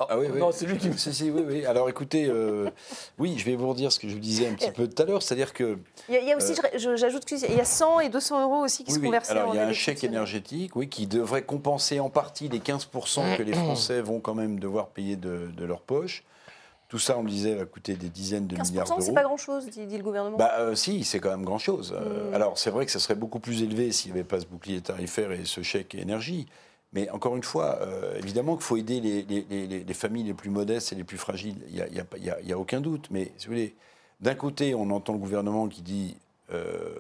Ah oui, oui. Non, c'est lui qui me. Si, oui, oui. Alors écoutez, euh, oui, je vais vous redire ce que je vous disais un petit peu tout à l'heure, c'est-à-dire que. Il y a, aussi, euh, j'ajoute qu'il y a 100 et 200 euros aussi qui sont oui. versés. Alors il y a un chèque énergétique, oui, qui devrait compenser en partie les 15% que les (coughs) Français vont quand même devoir payer de, leur poche. Tout ça, on le disait, va coûter des dizaines de milliards d'euros. c'est pas grand-chose, dit, le gouvernement. Bah, euh, si, c'est quand même grand-chose. Hmm. Alors, c'est vrai que ça serait beaucoup plus élevé s'il n'y avait pas ce bouclier tarifaire et ce chèque énergie. Mais encore une fois, euh, évidemment qu'il faut aider les, familles les plus modestes et les plus fragiles, il n'y a, a, aucun doute. Mais si vous voulez, d'un côté, on entend le gouvernement qui dit euh,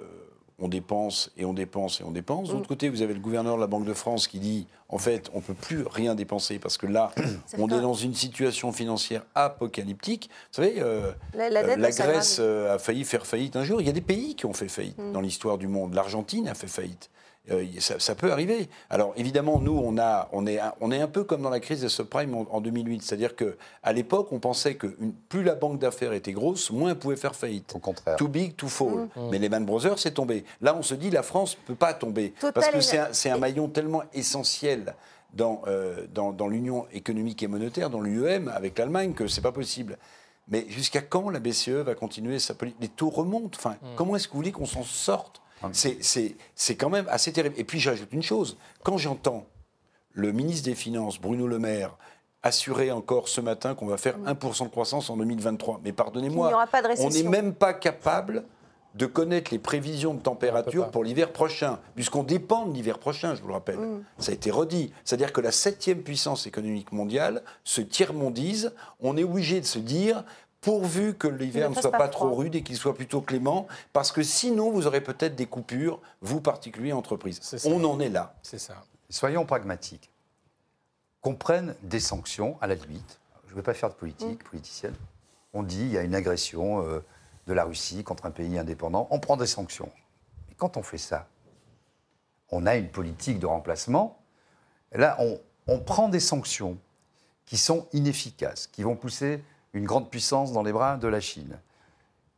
on dépense et on dépense et on dépense. De l'autre mm. côté, vous avez le gouverneur de la Banque de France qui dit en fait, on ne peut plus rien dépenser parce que là, (coughs) on est dans une situation financière apocalyptique. Vous savez, euh, la, Grèce a failli faire faillite un jour. Il y a des pays qui ont fait faillite mm. dans l'histoire du monde. L'Argentine a fait faillite. Euh, ça, peut arriver. Alors évidemment, nous, on, a, on, est, on est un peu comme dans la crise des subprimes en, 2008. C'est-à-dire qu'à l'époque, on pensait que plus la banque d'affaires était grosse, moins elle pouvait faire faillite. Au contraire. Too big, too fall. Mmh. Mais Lehman Brothers, c'est tombé. Là, on se dit, la France ne peut pas tomber. parce que c'est un, maillon tellement essentiel dans, euh, dans, dans l'Union économique et monétaire, dans l'UEM, avec l'Allemagne, que c'est pas possible. Mais jusqu'à quand la BCE va continuer sa politique Les taux remontent. Enfin, mmh. Comment est-ce que vous voulez qu'on s'en sorte c'est quand même assez terrible. Et puis j'ajoute une chose, quand j'entends le ministre des Finances, Bruno Le Maire, assurer encore ce matin qu'on va faire 1% de croissance en 2023, mais pardonnez-moi, on n'est même pas capable de connaître les prévisions de température pour l'hiver prochain, puisqu'on dépend de l'hiver prochain, je vous le rappelle. Mm. Ça a été redit. C'est-à-dire que la septième puissance économique mondiale se tiers-mondise. On est obligé de se dire, pourvu que l'hiver ne soit pas, trop rude et qu'il soit plutôt clément, parce que sinon vous aurez peut-être des coupures, vous particuliers entreprises. On en est là. C'est ça. Soyons pragmatiques. Qu'on prenne des sanctions, à la limite. Je ne vais pas faire de politique, mm. politicienne. On dit il y a une agression euh, de la Russie contre un pays indépendant, on prend des sanctions. Et quand on fait ça, on a une politique de remplacement. Là, on, on prend des sanctions qui sont inefficaces, qui vont pousser une grande puissance dans les bras de la Chine,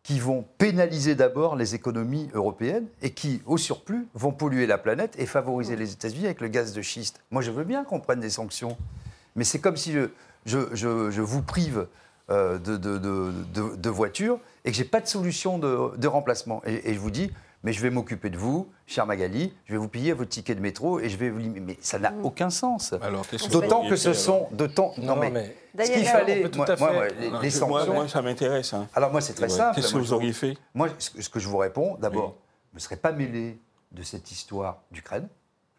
qui vont pénaliser d'abord les économies européennes et qui, au surplus, vont polluer la planète et favoriser les États-Unis avec le gaz de schiste. Moi, je veux bien qu'on prenne des sanctions, mais c'est comme si je, vous prive euh, de, de, voitures et que je n'ai pas de solution de, remplacement. et je vous dis, mais je vais m'occuper de vous, cher Magali, je vais vous payer votre ticket de métro et je vais vous... Mais ça n'a mm. aucun sens. D'autant que ce sont... D'autant... Non, mais, ce qu'il fallait... Moi, les, sanctions... Moi, ça m'intéresse. Hein. Alors moi, c'est très simple. Qu'est-ce que vous auriez fait? Moi, ce que je vous réponds, d'abord, je ne serais pas mêlé de cette histoire d'Ukraine.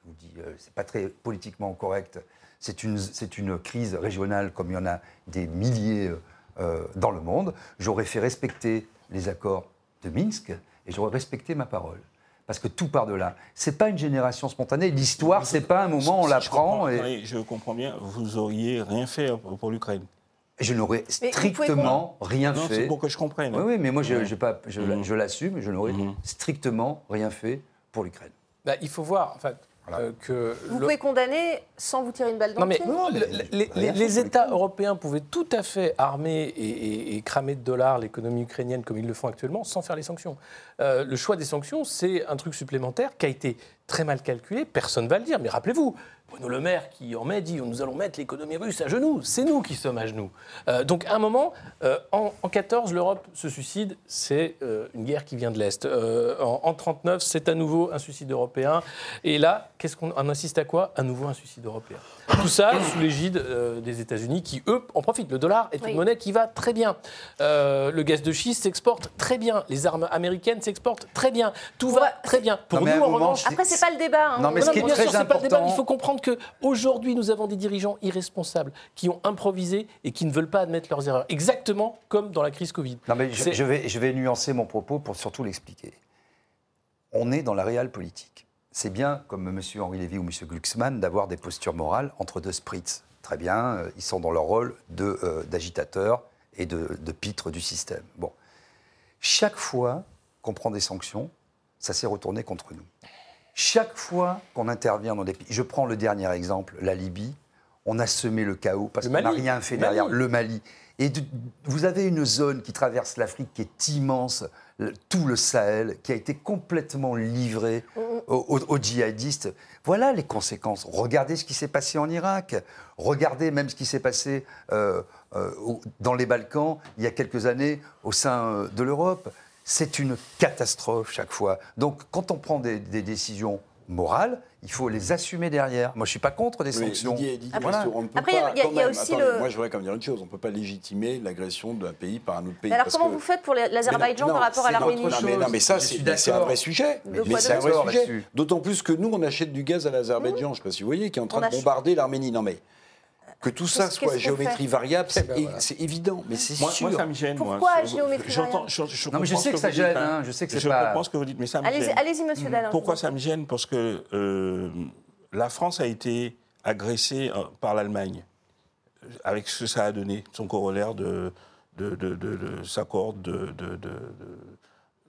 Je vous dis, euh, c'est pas très politiquement correct. C'est une, c'est une crise régionale comme il y en a des milliers euh, dans le monde. J'aurais fait respecter les accords de Minsk et j'aurais respecté ma parole. Parce que tout part de là. C'est pas une génération spontanée. L'histoire, c'est pas un moment où on l'apprend. Et... Je comprends bien. Vous auriez rien fait pour l'Ukraine. Je n'aurais strictement rien fait. C'est pour que je comprenne. Oui, oui mais moi, je, pas, je, mhm. l'assume. Je n'aurais mhm. strictement rien fait pour l'Ukraine. Bah, il faut voir. En fait, euh, que vous pouvez condamner sans vous tirer une balle dans le pied Non, mais les, États européens pouvaient tout à fait armer et, cramer de dollars l'économie ukrainienne comme ils le font actuellement sans faire les sanctions. Euh, le choix des sanctions, c'est un truc supplémentaire qui a été très mal calculé, personne ne va le dire, mais rappelez-vous, Bruno Le Maire qui en mai dit nous allons mettre l'économie russe à genoux, c'est nous qui sommes à genoux. Euh, donc à un moment, euh, en, en, 14, l'Europe se suicide, c'est euh, une guerre qui vient de l'Est. en, en 39, c'est à nouveau un suicide européen. Et là, qu'est-ce qu'on insiste à quoi? À nouveau un suicide européen. Tout ça sous l'égide des États-Unis qui, eux, en profitent. Le dollar est une monnaie qui va très bien. le gaz de schiste s'exporte très bien. Les armes américaines s'exportent très bien. Tout va très bien. Pour nous, en revanche... Après, c'est pas le débat. Hein. Non, mais ce qui est très important... il faut comprendre qu'aujourd'hui, nous avons des dirigeants irresponsables qui ont improvisé et qui ne veulent pas admettre leurs erreurs. Exactement comme dans la crise Covid. Non, mais je, vais, je vais nuancer mon propos pour surtout l'expliquer. On est dans la réelle politique. C'est bien, comme M. Henri Lévy ou M. Glucksmann, d'avoir des postures morales entre deux spritz. Très bien, euh, ils sont dans leur rôle euh, d'agitateurs et de, de pitres du système. Bon. Chaque fois qu'on prend des sanctions, ça s'est retourné contre nous. Chaque fois qu'on intervient dans des pays, je prends le dernier exemple, la Libye, on a semé le chaos parce qu'on n'a rien fait derrière le Mali. Et vous avez une zone qui traverse l'Afrique qui est immense, tout le Sahel, qui a été complètement livré mm, mm. aux, djihadistes. Voilà les conséquences. Regardez ce qui s'est passé en Irak. Regardez même ce qui s'est passé euh, euh, dans les Balkans il y a quelques années au sein euh, de l'Europe c'est une catastrophe chaque fois. Donc quand on prend des, décisions morales, il faut les assumer derrière. Moi, je ne suis pas contre des sanctions. Après, il y, a aussi le... Moi, je voudrais quand même dire une chose. On ne peut pas légitimer l'agression d'un pays par un autre pays. alors, comment vous faites pour l'Azerbaïdjan par rapport à l'Arménie non, mais, ça, c'est un vrai sujet. Mais c'est un vrai sujet. D'autant plus que nous, on achète du gaz à l'Azerbaïdjan, je ne sais pas si vous voyez, qui est en train de bombarder l'Arménie. Non, mais que tout ça soit géométrie variable, eh ben c'est évident, mais c'est sûr. Moi, ça me gêne. Pourquoi géométrie variable Non, mais je sais que, ça gêne. Hein, je sais que c'est pas. Je comprends ce que vous dites, mais ça me gêne. Allez-y, monsieur Dallin. Pourquoi ça me gêne? Parce que euh, la France a été agressée euh, par l'Allemagne, avec ce que ça a donné, son corollaire de, de, de, de, de sa corde, de,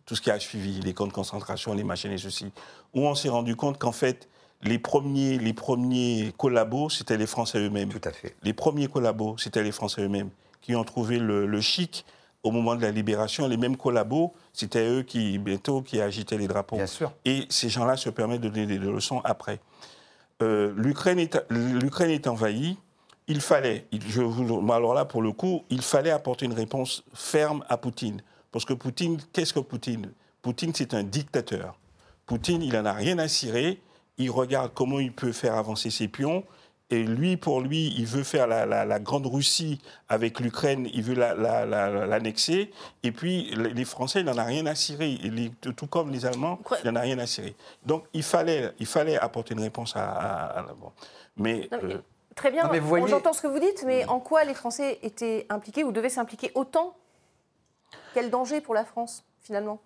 tout ce qui a suivi, les camps de concentration, les machines et ceci, où on s'est rendu compte qu'en fait, les premiers, les premiers collabos, c'était les Français eux-mêmes. Tout à fait. Les premiers collabos, c'était les Français eux-mêmes qui ont trouvé le, chic au moment de la libération. Les mêmes collabos, c'était eux qui, bientôt, qui agitaient les drapeaux. Bien sûr. Et ces gens-là se permettent de donner des leçons après. Euh, L'Ukraine est, est envahie. Il fallait, je vous, alors là, pour le coup, il fallait apporter une réponse ferme à Poutine. Parce que Poutine, qu'est-ce que Poutine? Poutine, c'est un dictateur. Poutine, il n'en a rien à cirer il regarde comment il peut faire avancer ses pions. Et lui, pour lui, il veut faire la, grande Russie avec l'Ukraine, il veut l'annexer. et puis, les Français, il n'en a rien à cirer. tout comme les Allemands, il n'en a rien à cirer. Donc, il fallait, il fallait apporter une réponse à... mais, euh, Très bien, j'entends ce que vous dites, mais en quoi les Français étaient impliqués ou devaient s'impliquer autant? Quel danger pour la France, finalement?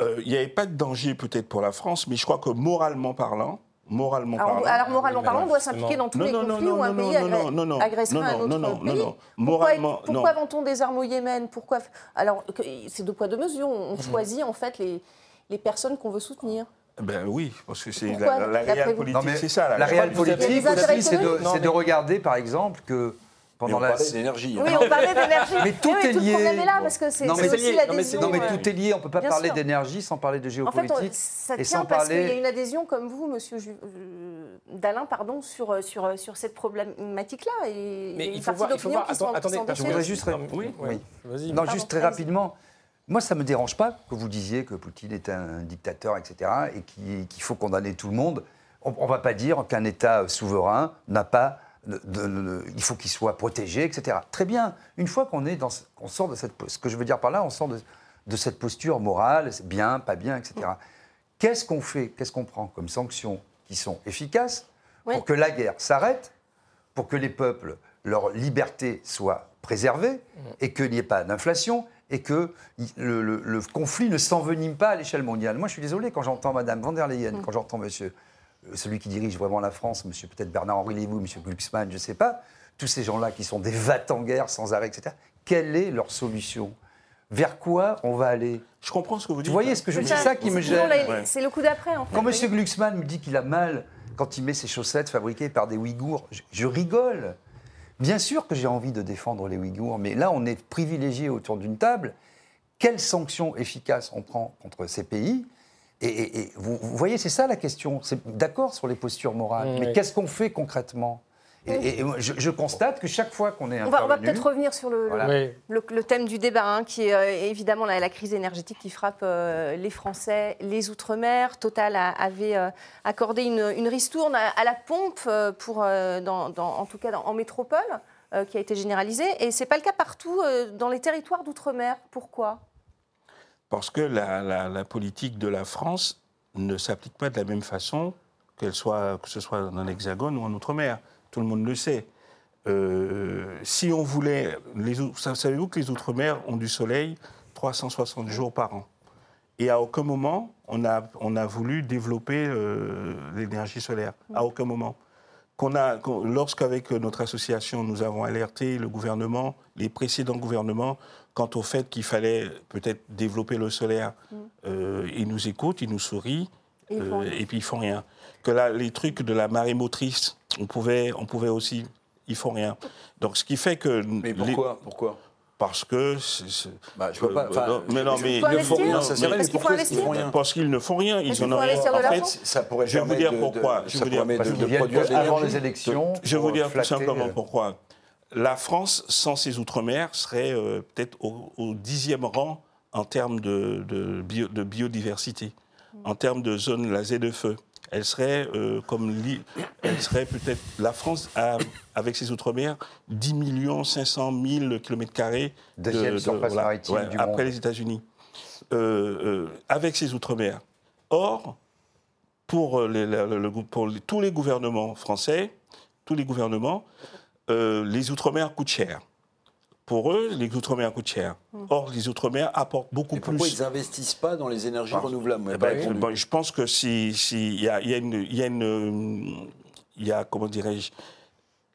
Euh, il n'y avait pas de danger peut-être pour la France, mais je crois que moralement parlant, moralement alors, parlant. Alors, moralement parlant, on doit s'impliquer dans tous les conflits où un pays agresserait un autre non, pays. Non, moralement, pourquoi, vend-on des armes au Yémen? Pourquoi Alors, c'est deux poids deux mesures. On mhm. choisit en fait les, les personnes qu'on veut soutenir. Ben oui, parce que c'est la, la, réelle politique, c'est ça. La, la réelle politique aussi, c'est de, de, regarder, par exemple, que pendant la d'énergie. Oui, on parlait d'énergie. (laughs) mais tout est lié. Tout est là parce que c'est aussi l'adhésion. Non, mais tout est lié. On ne peut pas parler d'énergie sans parler de géopolitique. En fait, ça tient parce qu'il y a une adhésion comme vous, Monsieur euh, Dalin, pardon, sur euh, sur sur cette problématique-là. mais il faut voir. Il faut voir. Attendez, je voudrais juste. Oui, oui. Non, juste très rapidement. Moi, ça ne me dérange pas que vous disiez que Poutine est un dictateur, etc., et qu'il faut condamner tout le monde. On ne va pas dire qu'un État souverain n'a pas il faut qu'il soit protégé, etc. Très bien. Une fois qu'on est dans, on sort de cette, ce que je veux dire par là, on sort de, cette posture morale, c'est bien, pas bien, etc. Qu'est-ce qu'on fait, qu'est-ce qu'on prend comme sanctions qui sont efficaces pour que la guerre s'arrête, pour que les peuples, leur liberté soit préservée mmh. et qu'il n'y ait pas d'inflation et que le, le conflit ne s'envenime pas à l'échelle mondiale? Moi, je suis désolé quand j'entends Madame van der Leyen, mmh. quand j'entends Monsieur celui qui dirige vraiment la France, monsieur peut-être Bernard-Henri Lévy, monsieur Glucksmann, je ne sais pas, tous ces gens-là qui sont des vats en guerre sans arrêt, etc., quelle est leur solution? Vers quoi on va aller? Je comprends ce que vous dites. Vous voyez ce que je dis? C'est ça qui me gêne. C'est le coup d'après, en fait. Quand M. Glucksmann me dit qu'il a mal quand il met ses chaussettes fabriquées par des Ouïghours, je, rigole. Bien sûr que j'ai envie de défendre les Ouïghours, mais là, on est privilégiés autour d'une table. Quelles sanctions efficaces on prend contre ces pays? Et, vous, voyez, c'est ça la question. C'est d'accord sur les postures morales, mais qu'est-ce qu'on fait concrètement? Et, je, constate que chaque fois qu'on est on va, on va peut-être revenir sur le, le, thème du débat, hein, qui est euh, évidemment la, crise énergétique qui frappe euh, les Français, les Outre-mer. Total avait euh, accordé une, une, ristourne à, la pompe, pour, dans, en tout cas en métropole, qui a été généralisée. Et ce n'est pas le cas partout dans les territoires d'Outre-mer. Pourquoi? Parce que la, politique de la France ne s'applique pas de la même façon qu'elle soit, que ce soit dans l'Hexagone ou en Outre-mer. Tout le monde le sait. Euh, si on voulait. Savez-vous que les Outre-mer ont du soleil 360 jours par an? Et à aucun moment, on a, on a voulu développer euh, l'énergie solaire. À aucun moment. Qu'on a, lorsqu'avec notre association, nous avons alerté le gouvernement, les précédents gouvernements, quant au fait qu'il fallait peut-être développer le solaire, mm. euh, ils nous écoutent, ils nous sourient, euh, et puis ils font rien. Que là, les trucs de la marée motrice, on pouvait, on pouvait aussi, ils font rien. Donc ce qui fait que... Mais pourquoi, pourquoi? Parce que. Bah, je peux pas. Euh, mais non, mais ils ne font rien. Ça parce qu'ils font investir. Parce qu'ils ne font rien. Ils en ont rien. En fait, ça pourrait. Je vais vous dire pourquoi. Je vais vous dire avant les élections. Je vais vous dire tout simplement pourquoi la France, sans ses outre-mer, serait euh, peut-être au, dixième rang en termes de, biodiversité, en termes de zone, la ZFE. Elle serait euh, comme elle serait peut-être la France avec ses outre-mer 10 millions 500 000 kilomètres carrés de, surface maritime du après les États-Unis euh, avec ses outre-mer. Or, pour, pour tous les gouvernements français, tous les gouvernements, euh, les Outre-mer coûtent cher. Pour eux, les Outre-mer coûtent cher. Hmm. Or, les Outre-mer apportent beaucoup plus. Pourquoi ils n'investissent pas dans les énergies renouvelables eh ben, Je pense que s'il si, y, a, y, a une. Y a, comment dirais-je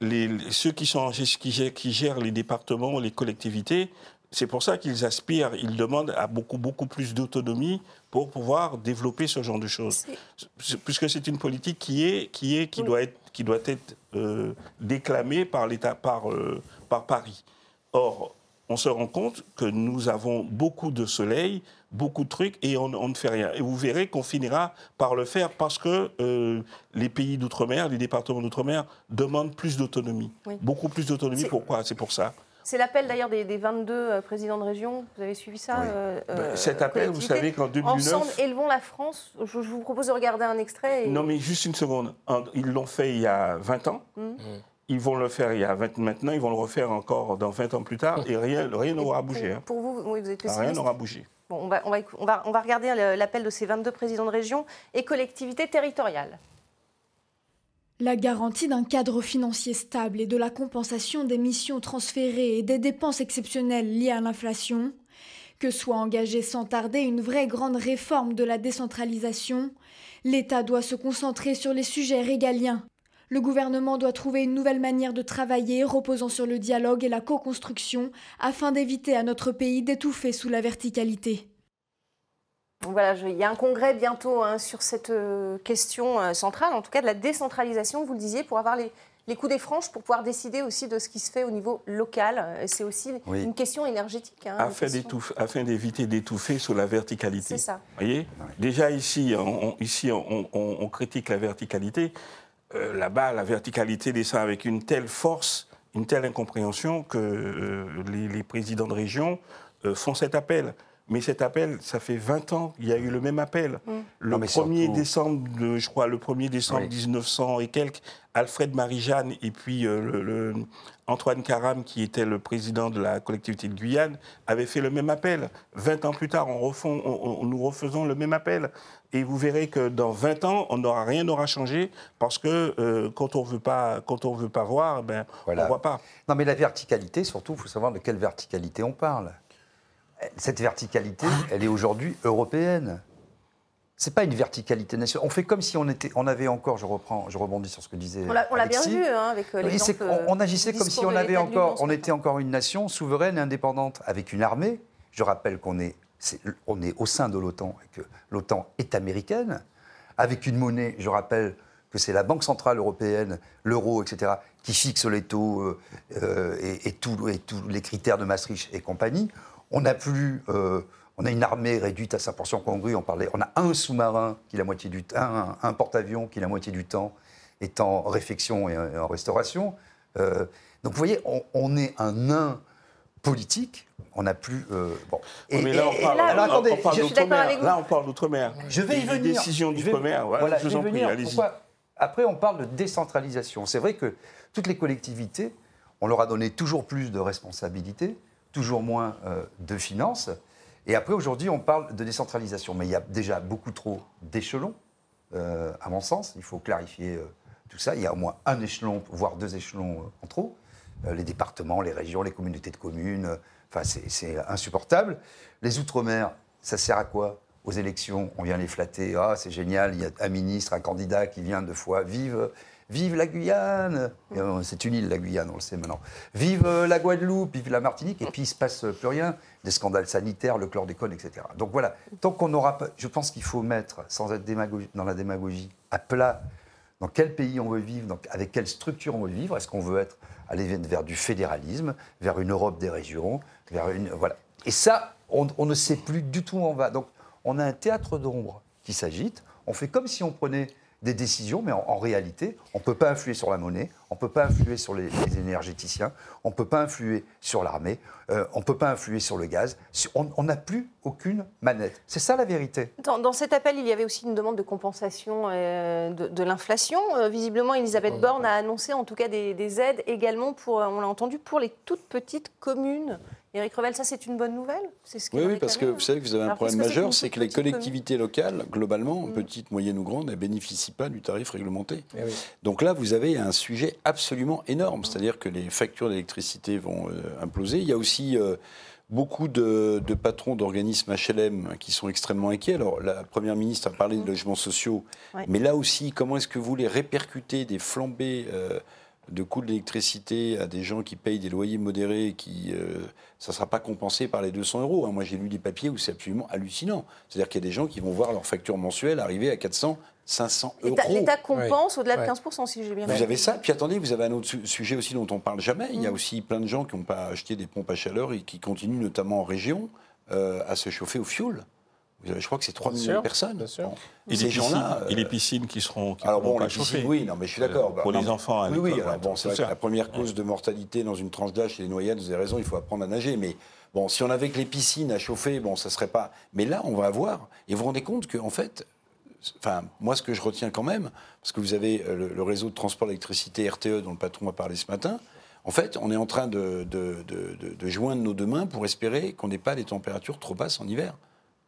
les, ceux qui, sont, qui, qui gèrent les départements, les collectivités, c'est pour ça qu'ils aspirent, ils demandent à beaucoup, beaucoup plus d'autonomie pour pouvoir développer ce genre de choses. Puisque c'est une politique qui, est, qui, est, qui, doit être, qui doit être euh, déclamée par, l'État, par, euh, par Paris. Or, on se rend compte que nous avons beaucoup de soleil, beaucoup de trucs, et on, ne fait rien. Et vous verrez qu'on finira par le faire parce que euh, les pays d'outre-mer, les départements d'outre-mer demandent plus d'autonomie. Beaucoup plus d'autonomie. Pourquoi? C'est pour ça. C'est l'appel d'ailleurs des, 22 euh, présidents de région. Vous avez suivi ça euh, bah, euh, Cet appel, vous savez qu'en 2009... Ensemble, élevons la France. Je, vous propose de regarder un extrait. Non, mais juste une seconde. Ils l'ont fait il y a 20 ans. Mmh. Mmh. Ils vont le faire il y a 20 maintenant. Ils vont le refaire encore dans 20 ans plus tard. Et rien n'aura bougé. Hein. Pour, vous, oui, vous êtes pessimiste Rien n'aura bougé. Bon, on, va, on, va, on, va, on va regarder l'appel de ces 22 présidents de région et collectivités territoriales la garantie d'un cadre financier stable et de la compensation des missions transférées et des dépenses exceptionnelles liées à l'inflation, que soit engagée sans tarder une vraie grande réforme de la décentralisation. L'État doit se concentrer sur les sujets régaliens. Le gouvernement doit trouver une nouvelle manière de travailler reposant sur le dialogue et la co-construction afin d'éviter à notre pays d'étouffer sous la verticalité. Voilà, il y a un congrès bientôt hein, sur cette euh, question euh, centrale, en tout cas de la décentralisation, vous le disiez, pour avoir les, les coups des franches pour pouvoir décider aussi de ce qui se fait au niveau local. C'est aussi une question énergétique. Hein, afin d'éviter d'étouffer sur la verticalité. C'est ça. voyez? Déjà ici, on, ici on, critique la verticalité. Euh, là-bas, la verticalité descend avec une telle force, une telle incompréhension que les, présidents de région font cet appel. Mais cet appel, ça fait 20 ans, il y a eu le même appel. Mm. Le 1er décembre, je crois, le 1er décembre 1900 et quelques, Alfred Marie-Jeanne et puis euh, le, Antoine Caram, qui était le président de la collectivité de Guyane, avaient fait le même appel. 20 ans plus tard, on refond, nous refaisons le même appel. Et vous verrez que dans 20 ans, on n'aura rien n'aura changé parce que euh, quand on veut pas, quand on veut pas voir, ben on voit pas. Non, mais la verticalité, surtout, il faut savoir de quelle verticalité on parle cette verticalité, elle est aujourd'hui européenne. C'est pas une verticalité nationale. On fait comme si on était, on avait encore. Je reprends, je rebondis sur ce que disait. On l'a bien vu hein, avec les. On, on, agissait comme si on avait encore, on était encore une nation souveraine et indépendante avec une armée. Je rappelle qu'on est, on est au sein de l'OTAN et que l'OTAN est américaine, avec une monnaie. Je rappelle que c'est la Banque centrale européenne, l'euro, etc., qui fixe les taux euh, euh, et, et tous les critères de Maastricht et compagnie. On a plus. Euh, on a une armée réduite à sa portion congrue. On, parlait, on a un sous-marin qui la moitié du temps, un, porte-avions qui la moitié du temps est en réfection et en, restauration. Euh, donc vous voyez, on, est un nain politique. On n'a plus. Euh, bon. Et, mais là, on parle, là, on parle d'outre-mer. Là, on parle d'outre-mer. Je vais y venir. Décision d'outre-mer. Voilà, je vous en prie, allez-y. Après, on parle de décentralisation. C'est vrai que toutes les collectivités, on leur a donné toujours plus de responsabilités toujours moins euh, de finances. Et après, aujourd'hui, on parle de décentralisation. Mais il y a déjà beaucoup trop d'échelons, euh, à mon sens. Il faut clarifier euh, tout ça. Il y a au moins un échelon, voire deux échelons en trop. les départements, les régions, les communautés de communes. Enfin, c'est insupportable. Les Outre-mer, ça sert à quoi? Aux élections, on vient les flatter. Ah, c'est génial, il y a un ministre, un candidat qui vient deux fois. Vive Vive la Guyane euh, C'est une île, la Guyane, on le sait maintenant. Vive euh, la Guadeloupe, vive la Martinique, et puis il ne se passe plus rien. Des scandales sanitaires, le chlordécone, etc. Donc voilà, tant qu'on n'aura pas. Je pense qu'il faut mettre, sans être dans la démagogie, à plat dans quel pays on veut vivre, donc avec quelle structure on veut vivre. Est-ce qu'on veut être, aller vers du fédéralisme, vers une Europe des régions, vers une. Voilà. Et ça, on ne sait plus du tout où on va. Donc on a un théâtre d'ombre qui s'agite. On fait comme si on prenait des décisions, mais en, réalité, on ne peut pas influer sur la monnaie, on ne peut pas influer sur les, énergéticiens, on ne peut pas influer sur l'armée, euh, on ne peut pas influer sur le gaz. On n'a plus aucune manette. C'est ça la vérité. Dans, cet appel, il y avait aussi une demande de compensation euh, de, l'inflation. Euh, visiblement, Elisabeth Borne a annoncé en tout cas des, des aides également, pour, on l'a entendu, pour les toutes petites communes Éric Revel, ça c'est une bonne nouvelle? Ce Oui, oui parce que vous savez que vous avez un problème majeur, c'est que les collectivités locales, globalement, mm. petites, moyennes ou grandes, ne bénéficient pas du tarif réglementé. Eh Donc là, vous avez un sujet absolument énorme, c'est-à-dire que les factures d'électricité vont euh, imploser. Il y a aussi euh, beaucoup de, patrons d'organismes HLM qui sont extrêmement inquiets. Alors, la Première ministre a parlé de mm. logements sociaux, mais là aussi, comment est-ce que vous les répercutez des flambées euh, de coûts de l'électricité à des gens qui payent des loyers modérés et qui euh, ça ne sera pas compensé par les 200 euros. Hein. Moi, j'ai lu des papiers où c'est absolument hallucinant. C'est-à-dire qu'il y a des gens qui vont voir leur facture mensuelle arriver à 400, 500 euros. L'État compense au-delà de 15%, si j'ai bien compris. Vous avez ça? Puis attendez, vous avez un autre sujet aussi dont on ne parle jamais. Il y a mm. aussi plein de gens qui n'ont pas acheté des pompes à chaleur et qui continuent, notamment en région, euh, à se chauffer au fioul je crois que c'est 3 millions de personnes. Bien sûr. Et, les gens-là, et les piscines qui seront qui alors bon, la piscine, oui, non, mais je suis d'accord. pour les enfants, à oui, oui. Alors bon, c'est la première cause de mortalité dans une tranche d'âge, c'est les noyades. Vous avez raison, il faut apprendre à nager. Mais bon, si on avait que les piscines à chauffer, bon, ça serait pas. Mais là, on va avoir. Et vous vous rendez compte qu'en fait, enfin, moi, ce que je retiens quand même, parce que vous avez euh, le, réseau de transport d'électricité RTE dont le patron a parlé ce matin. En fait, on est en train de, de, de, de joindre nos deux mains pour espérer qu'on n'ait pas des températures trop basses en hiver.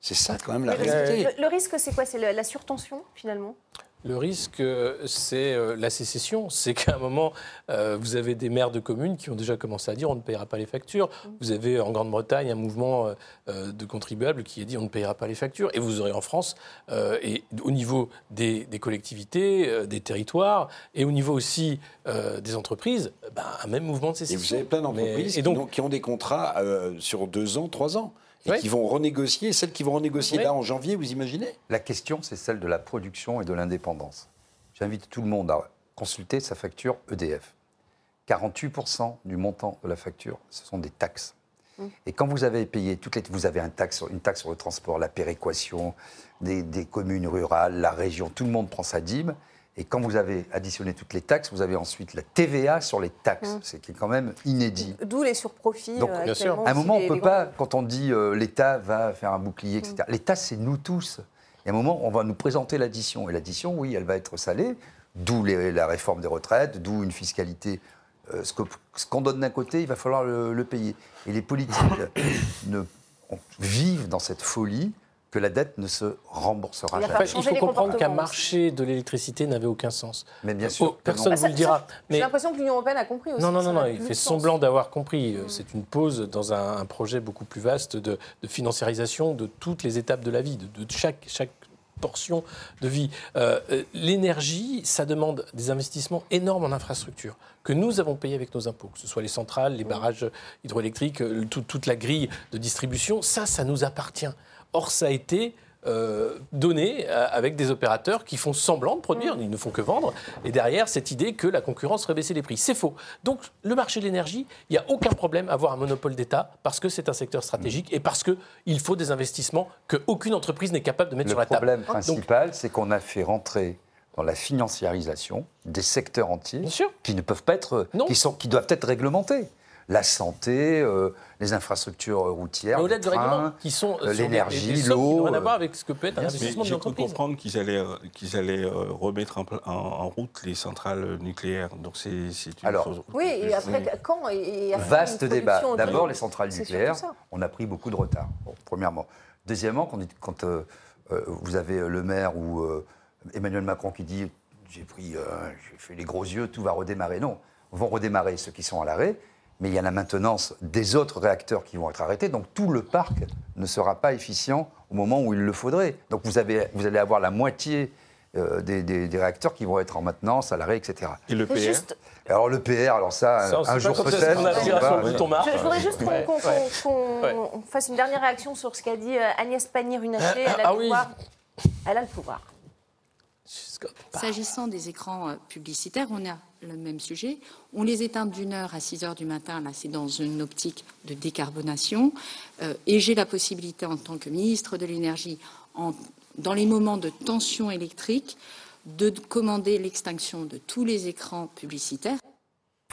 C'est ça quand même la réalité. Le, risque, c'est quoi? C'est la, surtension finalement? Le risque, euh, c'est euh, la sécession. C'est qu'à un moment, euh, vous avez des maires de communes qui ont déjà commencé à dire on ne payera pas les factures. Vous avez en Grande-Bretagne un mouvement de contribuables qui a dit on ne payera pas les factures. Et vous aurez en France, et au niveau des, collectivités, des territoires, et au niveau aussi des entreprises, ben, un même mouvement de sécession. Et vous avez plein d'entreprises qui, ont des contrats sur deux ans, trois ans et qui vont renégocier, celles qui vont renégocier là en janvier, vous imaginez? La question, c'est celle de la production et de l'indépendance. J'invite tout le monde à consulter sa facture EDF. 48% du montant de la facture, ce sont des taxes. Mmh. Et quand vous avez payé toutes les, vous avez un taxe, une taxe sur le transport, la péréquation des, des communes rurales, la région, tout le monde prend sa dîme. Et quand vous avez additionné toutes les taxes, vous avez ensuite la TVA sur les taxes, mmh. ce qui est quand même inédit. D'où les surprofits. Donc, euh, À un moment, on ne peut pas, quand on dit euh, l'État va faire un bouclier, etc. Mmh. L'État, c'est nous tous. Et à un moment, on va nous présenter l'addition. Et l'addition, oui, elle va être salée, d'où la réforme des retraites, d'où une fiscalité. Euh, ce qu'on donne d'un côté, il va falloir le, le payer. Et les politiques (coughs) ne, vivent dans cette folie que la dette ne se remboursera jamais. il faut comprendre qu'un marché de l'électricité n'avait aucun sens. Mais bien sûr. Oh, personne ne vous le dira. J'ai l'impression que l'Union européenne a compris aussi. Non, non, non, non il fait semblant d'avoir compris. Mm. C'est une pause dans un, projet beaucoup plus vaste de, financiarisation de toutes les étapes de la vie, de, chaque, chaque portion de vie. Euh, euh, l'énergie, ça demande des investissements énormes en infrastructure que nous avons payés avec nos impôts, que ce soit les centrales, les mm. barrages hydroélectriques, euh, toute la grille de distribution. Ça, ça nous appartient. Or, ça a été euh, donné euh, avec des opérateurs qui font semblant de produire, mm. ils ne font que vendre, et derrière cette idée que la concurrence ferait baisser les prix. C'est faux. Donc le marché de l'énergie, il n'y a aucun problème à avoir un monopole d'État parce que c'est un secteur stratégique et parce qu'il faut des investissements qu'aucune entreprise n'est capable de mettre sur la table. Le problème principal, c'est qu'on a fait rentrer dans la financiarisation des secteurs entiers qui ne peuvent pas être, qui, sont, qui doivent être réglementés la santé, euh, les infrastructures routières, au-delà de règlements qui sont euh, l'énergie, l'eau. Rien à voir avec ce que peut être un investissement de l'entreprise. comprendre qu'ils allaient, euh, qu'ils allaient remettre en, route les centrales nucléaires. Donc c'est, une Alors, Oui, et après, quand et Vaste débat. D'abord, les centrales nucléaires, on a pris beaucoup de retard, premièrement. Deuxièmement, quand, quand vous avez le maire ou Emmanuel Macron qui dit j'ai pris, j'ai fait les gros yeux, tout va redémarrer. Non, vont redémarrer ceux qui sont à l'arrêt mais il y a la maintenance des autres réacteurs qui vont être arrêtés, donc tout le parc ne sera pas efficient au moment où il le faudrait. Donc vous, avez, vous allez avoir la moitié euh, des, réacteurs qui vont être en maintenance, à l'arrêt, etc. Et le PR Alors le PR, alors ça, un jour peut-être. Je, voudrais juste qu'on fasse une dernière réaction sur ce qu'a dit euh, Agnès Pannier-Runacher. Elle, ah elle a le pouvoir. S'agissant des écrans euh, publicitaires, on a le même sujet. On les éteint d'une heure à 6 heures du matin, là c'est dans une optique de décarbonation. Euh, et j'ai la possibilité en tant que ministre de l'énergie, dans les moments de tension électrique, de commander l'extinction de tous les écrans publicitaires.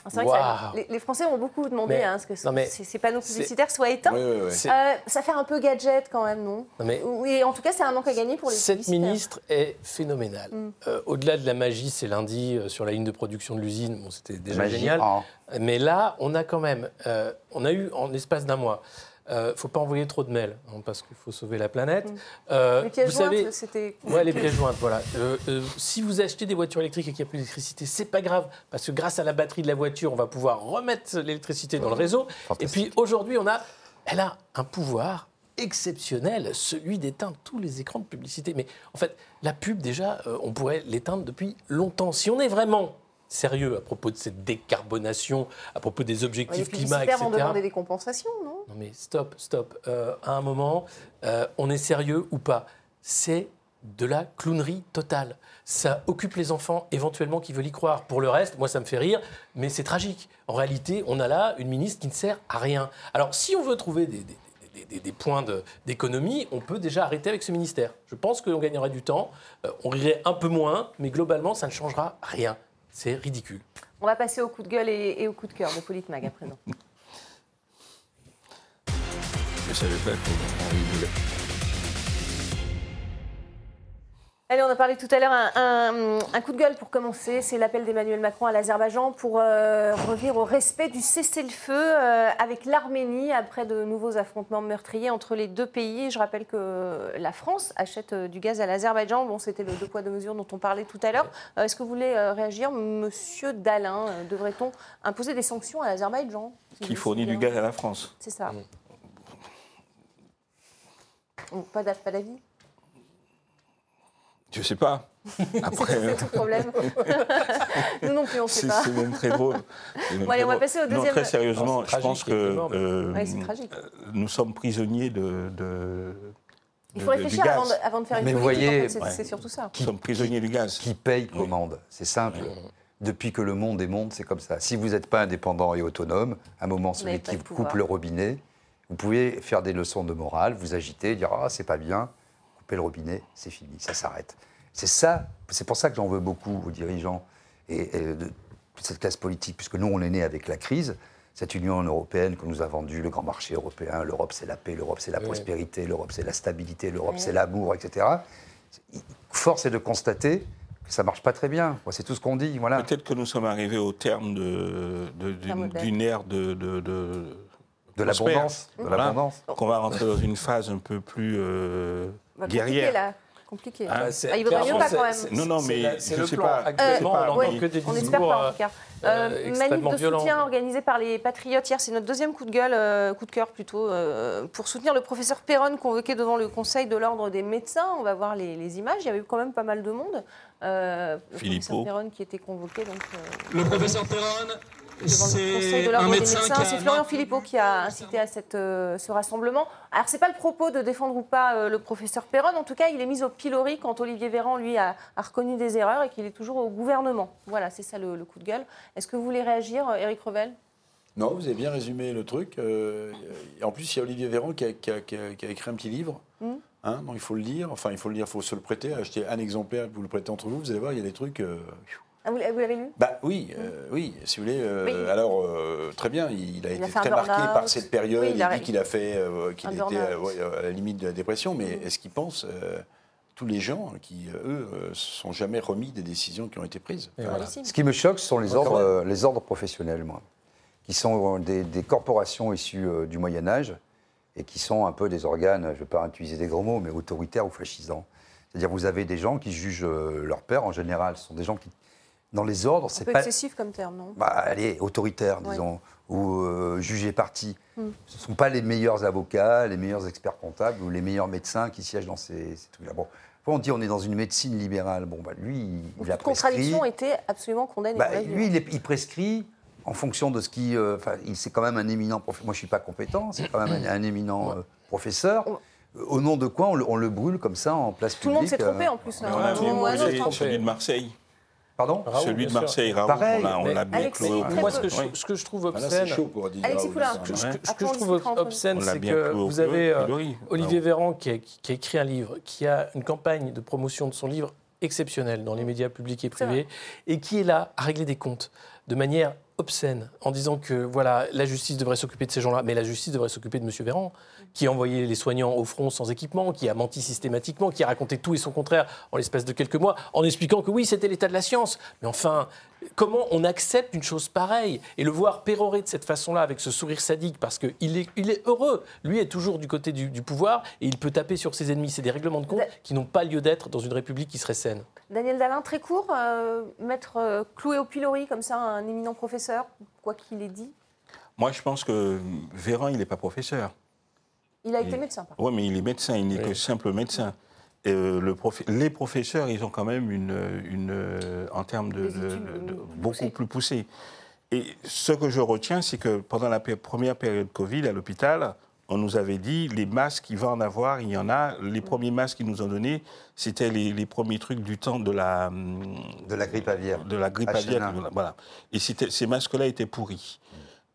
C'est vrai que les, Français ont beaucoup demandé à hein, ce que ces panneaux publicitaires soient éteints. Euh, ça fait un peu gadget quand même, non, Oui, en tout cas, c'est un manque à gagner pour les Cette ministre est phénoménale. Mm. Euh, au-delà de la magie, c'est lundi euh, sur la ligne de production de l'usine. Bon, c'était déjà génial. Hein. Mais là, on a quand même, on a eu en l'espace d'un mois ne euh, faut pas envoyer trop de mails hein, parce qu'il faut sauver la planète. Mm. Euh, les pièces vous jointes, c'était. Ouais, les pièces jointes, voilà. Euh, si vous achetez des voitures électriques et qu'il n'y a plus d'électricité, c'est pas grave parce que grâce à la batterie de la voiture, on va pouvoir remettre l'électricité dans le réseau. Et puis aujourd'hui, on a, elle a un pouvoir exceptionnel, celui d'éteindre tous les écrans de publicité. Mais en fait, la pub, déjà, on pourrait l'éteindre depuis longtemps. Si on est vraiment sérieux à propos de cette décarbonation, à propos des objectifs climat, etc. vont demander des compensations, non? Non mais stop, stop. Euh, à un moment, euh, on est sérieux ou pas? C'est de la clownerie totale. Ça occupe les enfants éventuellement qui veulent y croire. Pour le reste, moi ça me fait rire, mais c'est tragique. En réalité, on a là une ministre qui ne sert à rien. Alors si on veut trouver des, des, points d'économie, on peut déjà arrêter avec ce ministère. Je pense qu'on gagnerait du temps, euh, on rirait un peu moins, mais globalement, ça ne changera rien. C'est ridicule. On va passer au coup de gueule et, au coup de cœur de Politmag à présent. Je savais pas qu'on Allez, on a parlé tout à l'heure, un, coup de gueule pour commencer, c'est l'appel d'Emmanuel Macron à l'Azerbaïdjan pour euh, revenir au respect du cessez-le-feu euh, avec l'Arménie après de nouveaux affrontements meurtriers entre les deux pays. Je rappelle que la France achète euh, du gaz à l'Azerbaïdjan. Bon, c'était le deux poids deux mesures dont on parlait tout à l'heure. Est-ce que vous voulez réagir, Monsieur Dalin Devrait-on imposer des sanctions à l'Azerbaïdjan Qui fournit du gaz à la France. C'est ça. Pas d'avis? Je ne sais pas. (laughs) Après, c'est tout problème. (laughs) Nous non plus, on ne sait pas. C'est même très beau. (laughs) Bon, allez, on va passer au deuxième. Non, très sérieusement, je pense que euh, nous sommes prisonniers de, de il faut réfléchir avant de, avant de, faire une Mais politique, voyez, c'est surtout ça. Qui, nous sommes prisonniers du gaz. Qui paye commande. C'est simple. Depuis que le monde est monde, c'est comme ça. Si vous n'êtes pas indépendant et autonome, à un moment, celui qui coupe le robinet, vous pouvez faire des leçons de morale, vous agiter, dire Ah, c'est pas bien le robinet, c'est fini, ça s'arrête. C'est ça, c'est pour ça que j'en veux beaucoup aux dirigeants et, de cette classe politique, puisque nous, on est né avec la crise, cette Union européenne que nous a vendue, le grand marché européen, l'Europe c'est la paix, l'Europe c'est la prospérité, l'Europe c'est la stabilité, l'Europe c'est l'amour, etc. Force est de constater que ça marche pas très bien. C'est tout ce qu'on dit. Voilà. Peut-être que nous sommes arrivés au terme d'une ère de, de l'abondance. Qu'on va rentrer dans une phase un peu plus euh, guerrière. Là. Compliqué. Ah, ah, il vaudrait mieux pas quand même. Non, non, mais c'est le sais plan. Pas. Actuellement, euh, on que des on espère pas en tout cas. Euh, euh manif de soutien organisé par les Patriotes hier, c'est notre deuxième coup de gueule, euh, coup de cœur plutôt, euh, pour soutenir le professeur Perron convoqué devant le Conseil de l'ordre des médecins. On va voir les, les, images. Il y avait quand même pas mal de monde. Euh, le professeur Perron qui était convoqué. Donc, le professeur Perron c'est un médecin. C'est Florian Philippot qui a incité à cette, euh, ce rassemblement. Alors, ce n'est pas le propos de défendre ou pas euh, le professeur Perron. En tout cas, il est mis au pilori quand Olivier Véran, lui, a, reconnu des erreurs et qu'il est toujours au gouvernement. Voilà, c'est ça le, coup de gueule. Est-ce que vous voulez réagir, Éric Revel? Non, vous avez bien résumé le truc. Euh, en plus, il y a Olivier Véran qui a, écrit un petit livre. Hein, il faut le lire. Enfin, il faut le lire, il faut se le prêter. Acheter un exemplaire, vous le prêtez entre vous. Vous allez voir, il y a des trucs. Ah, vous l'avez lu? Bah, Oui, euh, oui, si vous voulez. Euh, alors, euh, très bien, il a été très marqué par cette période. il, dit qu'il a fait, qu'il était à la limite de la dépression, mais mm. est-ce qu'il pense tous les gens qui, eux, ne sont jamais remis des décisions qui ont été prises? Ce qui me choque, ce sont les ordres, les ordres professionnels, moi, qui sont des, corporations issues du Moyen Âge et qui sont un peu des organes, je ne vais pas utiliser des gros mots, mais autoritaires ou fascisants. C'est-à-dire, vous avez des gens qui jugent leur père, en général, ce sont des gens qui dans les ordres, c'est pas excessif comme terme, non? Bah, Allez, autoritaire, disons, ou euh, jugé parti. Hmm. Ce ne sont pas les meilleurs avocats, les meilleurs experts comptables ou les meilleurs médecins qui siègent dans ces, trucs-là. Bon, on dit on est dans une médecine libérale. Bon, bah, lui, il, il a prescrit. contradiction était absolument condamnée. Bah, lui, il, il, prescrit en fonction de ce qui. Euh, enfin, c'est quand même un éminent. professeur. Moi, je suis pas compétent. C'est quand même un, éminent euh, professeur. Au nom de quoi on le, on le, brûle comme ça en place publique Tout le monde s'est trompé en plus. Là, on a celui de Marseille. Pardon Celui de Marseille, Raoult, on l'a bien cloué. Moi, ce que, je, ce que je trouve obscène, ah, pour dire Alexis ce, que, je trouve obscène, c'est que vous avez euh, Olivier Véran qui a, qui a écrit un livre, qui a une campagne de promotion de son livre exceptionnelle dans les médias publics et privés, et qui est là à régler des comptes de manière obscène en disant que voilà la justice devrait s'occuper de ces gens-là, mais la justice devrait s'occuper de M. Véran, qui a envoyé les soignants au front sans équipement, qui a menti systématiquement, qui a raconté tout et son contraire en l'espace de quelques mois, en expliquant que oui, c'était l'état de la science. Mais enfin, comment on accepte une chose pareille Et le voir pérorer de cette façon-là, avec ce sourire sadique, parce qu'il est, il est heureux. Lui est toujours du côté du, pouvoir et il peut taper sur ses ennemis. C'est des règlements de compte qui n'ont pas lieu d'être dans une république qui serait saine. Daniel Dalin, très court, euh, mettre euh, cloué au pilori comme ça un éminent professeur, quoi qu'il ait dit Moi, je pense que Véran, il n'est pas professeur. Il a été médecin. Oui, mais il est médecin, il n'est que simple médecin. Euh, le les professeurs, ils ont quand même une, une en termes de, beaucoup plus poussé. Et ce que je retiens, c'est que pendant la première période Covid à l'hôpital, on nous avait dit les masques, il va en avoir, il y en a. Les mm. premiers masques qu'ils nous ont donnés, c'était les, premiers trucs du temps de la de la grippe aviaire. De la grippe aviaire, voilà. Et ces masques-là étaient pourris.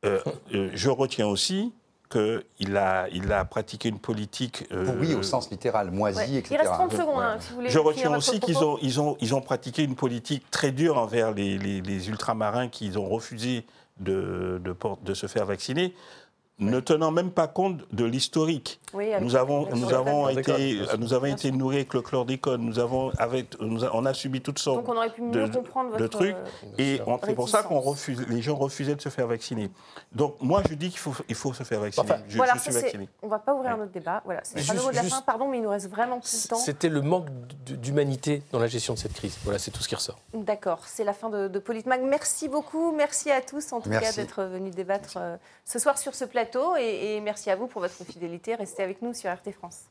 Euh, euh, je retiens aussi qu'il a, il a pratiqué une politique. Euh, oui, au sens littéral, moisi, etc. Il reste 30 secondes, hein, si vous voulez. Je retiens aussi qu'ils ont, ils ont, ils ont pratiqué une politique très dure envers les, les, ultramarins qui ont refusé de, de, de, se faire vacciner. Ne tenant même pas compte de l'historique. nous avons, nous avons été, nous avons été nourris avec le chlordécone, nous avons, avec, on a subi toutes sortes de, trucs, et c'est pour ça qu'on refuse, les gens refusaient de se faire vacciner. Donc moi, je dis qu'il faut, il faut se faire vacciner. je, voilà, suis vacciné. On ne va pas ouvrir un autre débat. Voilà, c'est pas le mot de la fin, pardon, mais il nous reste vraiment plus de temps. C'était le manque d'humanité dans la gestion de cette crise. Voilà, c'est tout ce qui ressort. D'accord, c'est la fin de, de Politmag. Merci beaucoup, merci à tous en tout cas d'être venus débattre euh, ce soir sur ce plateau et merci à vous pour votre fidélité. Restez avec nous sur RT France.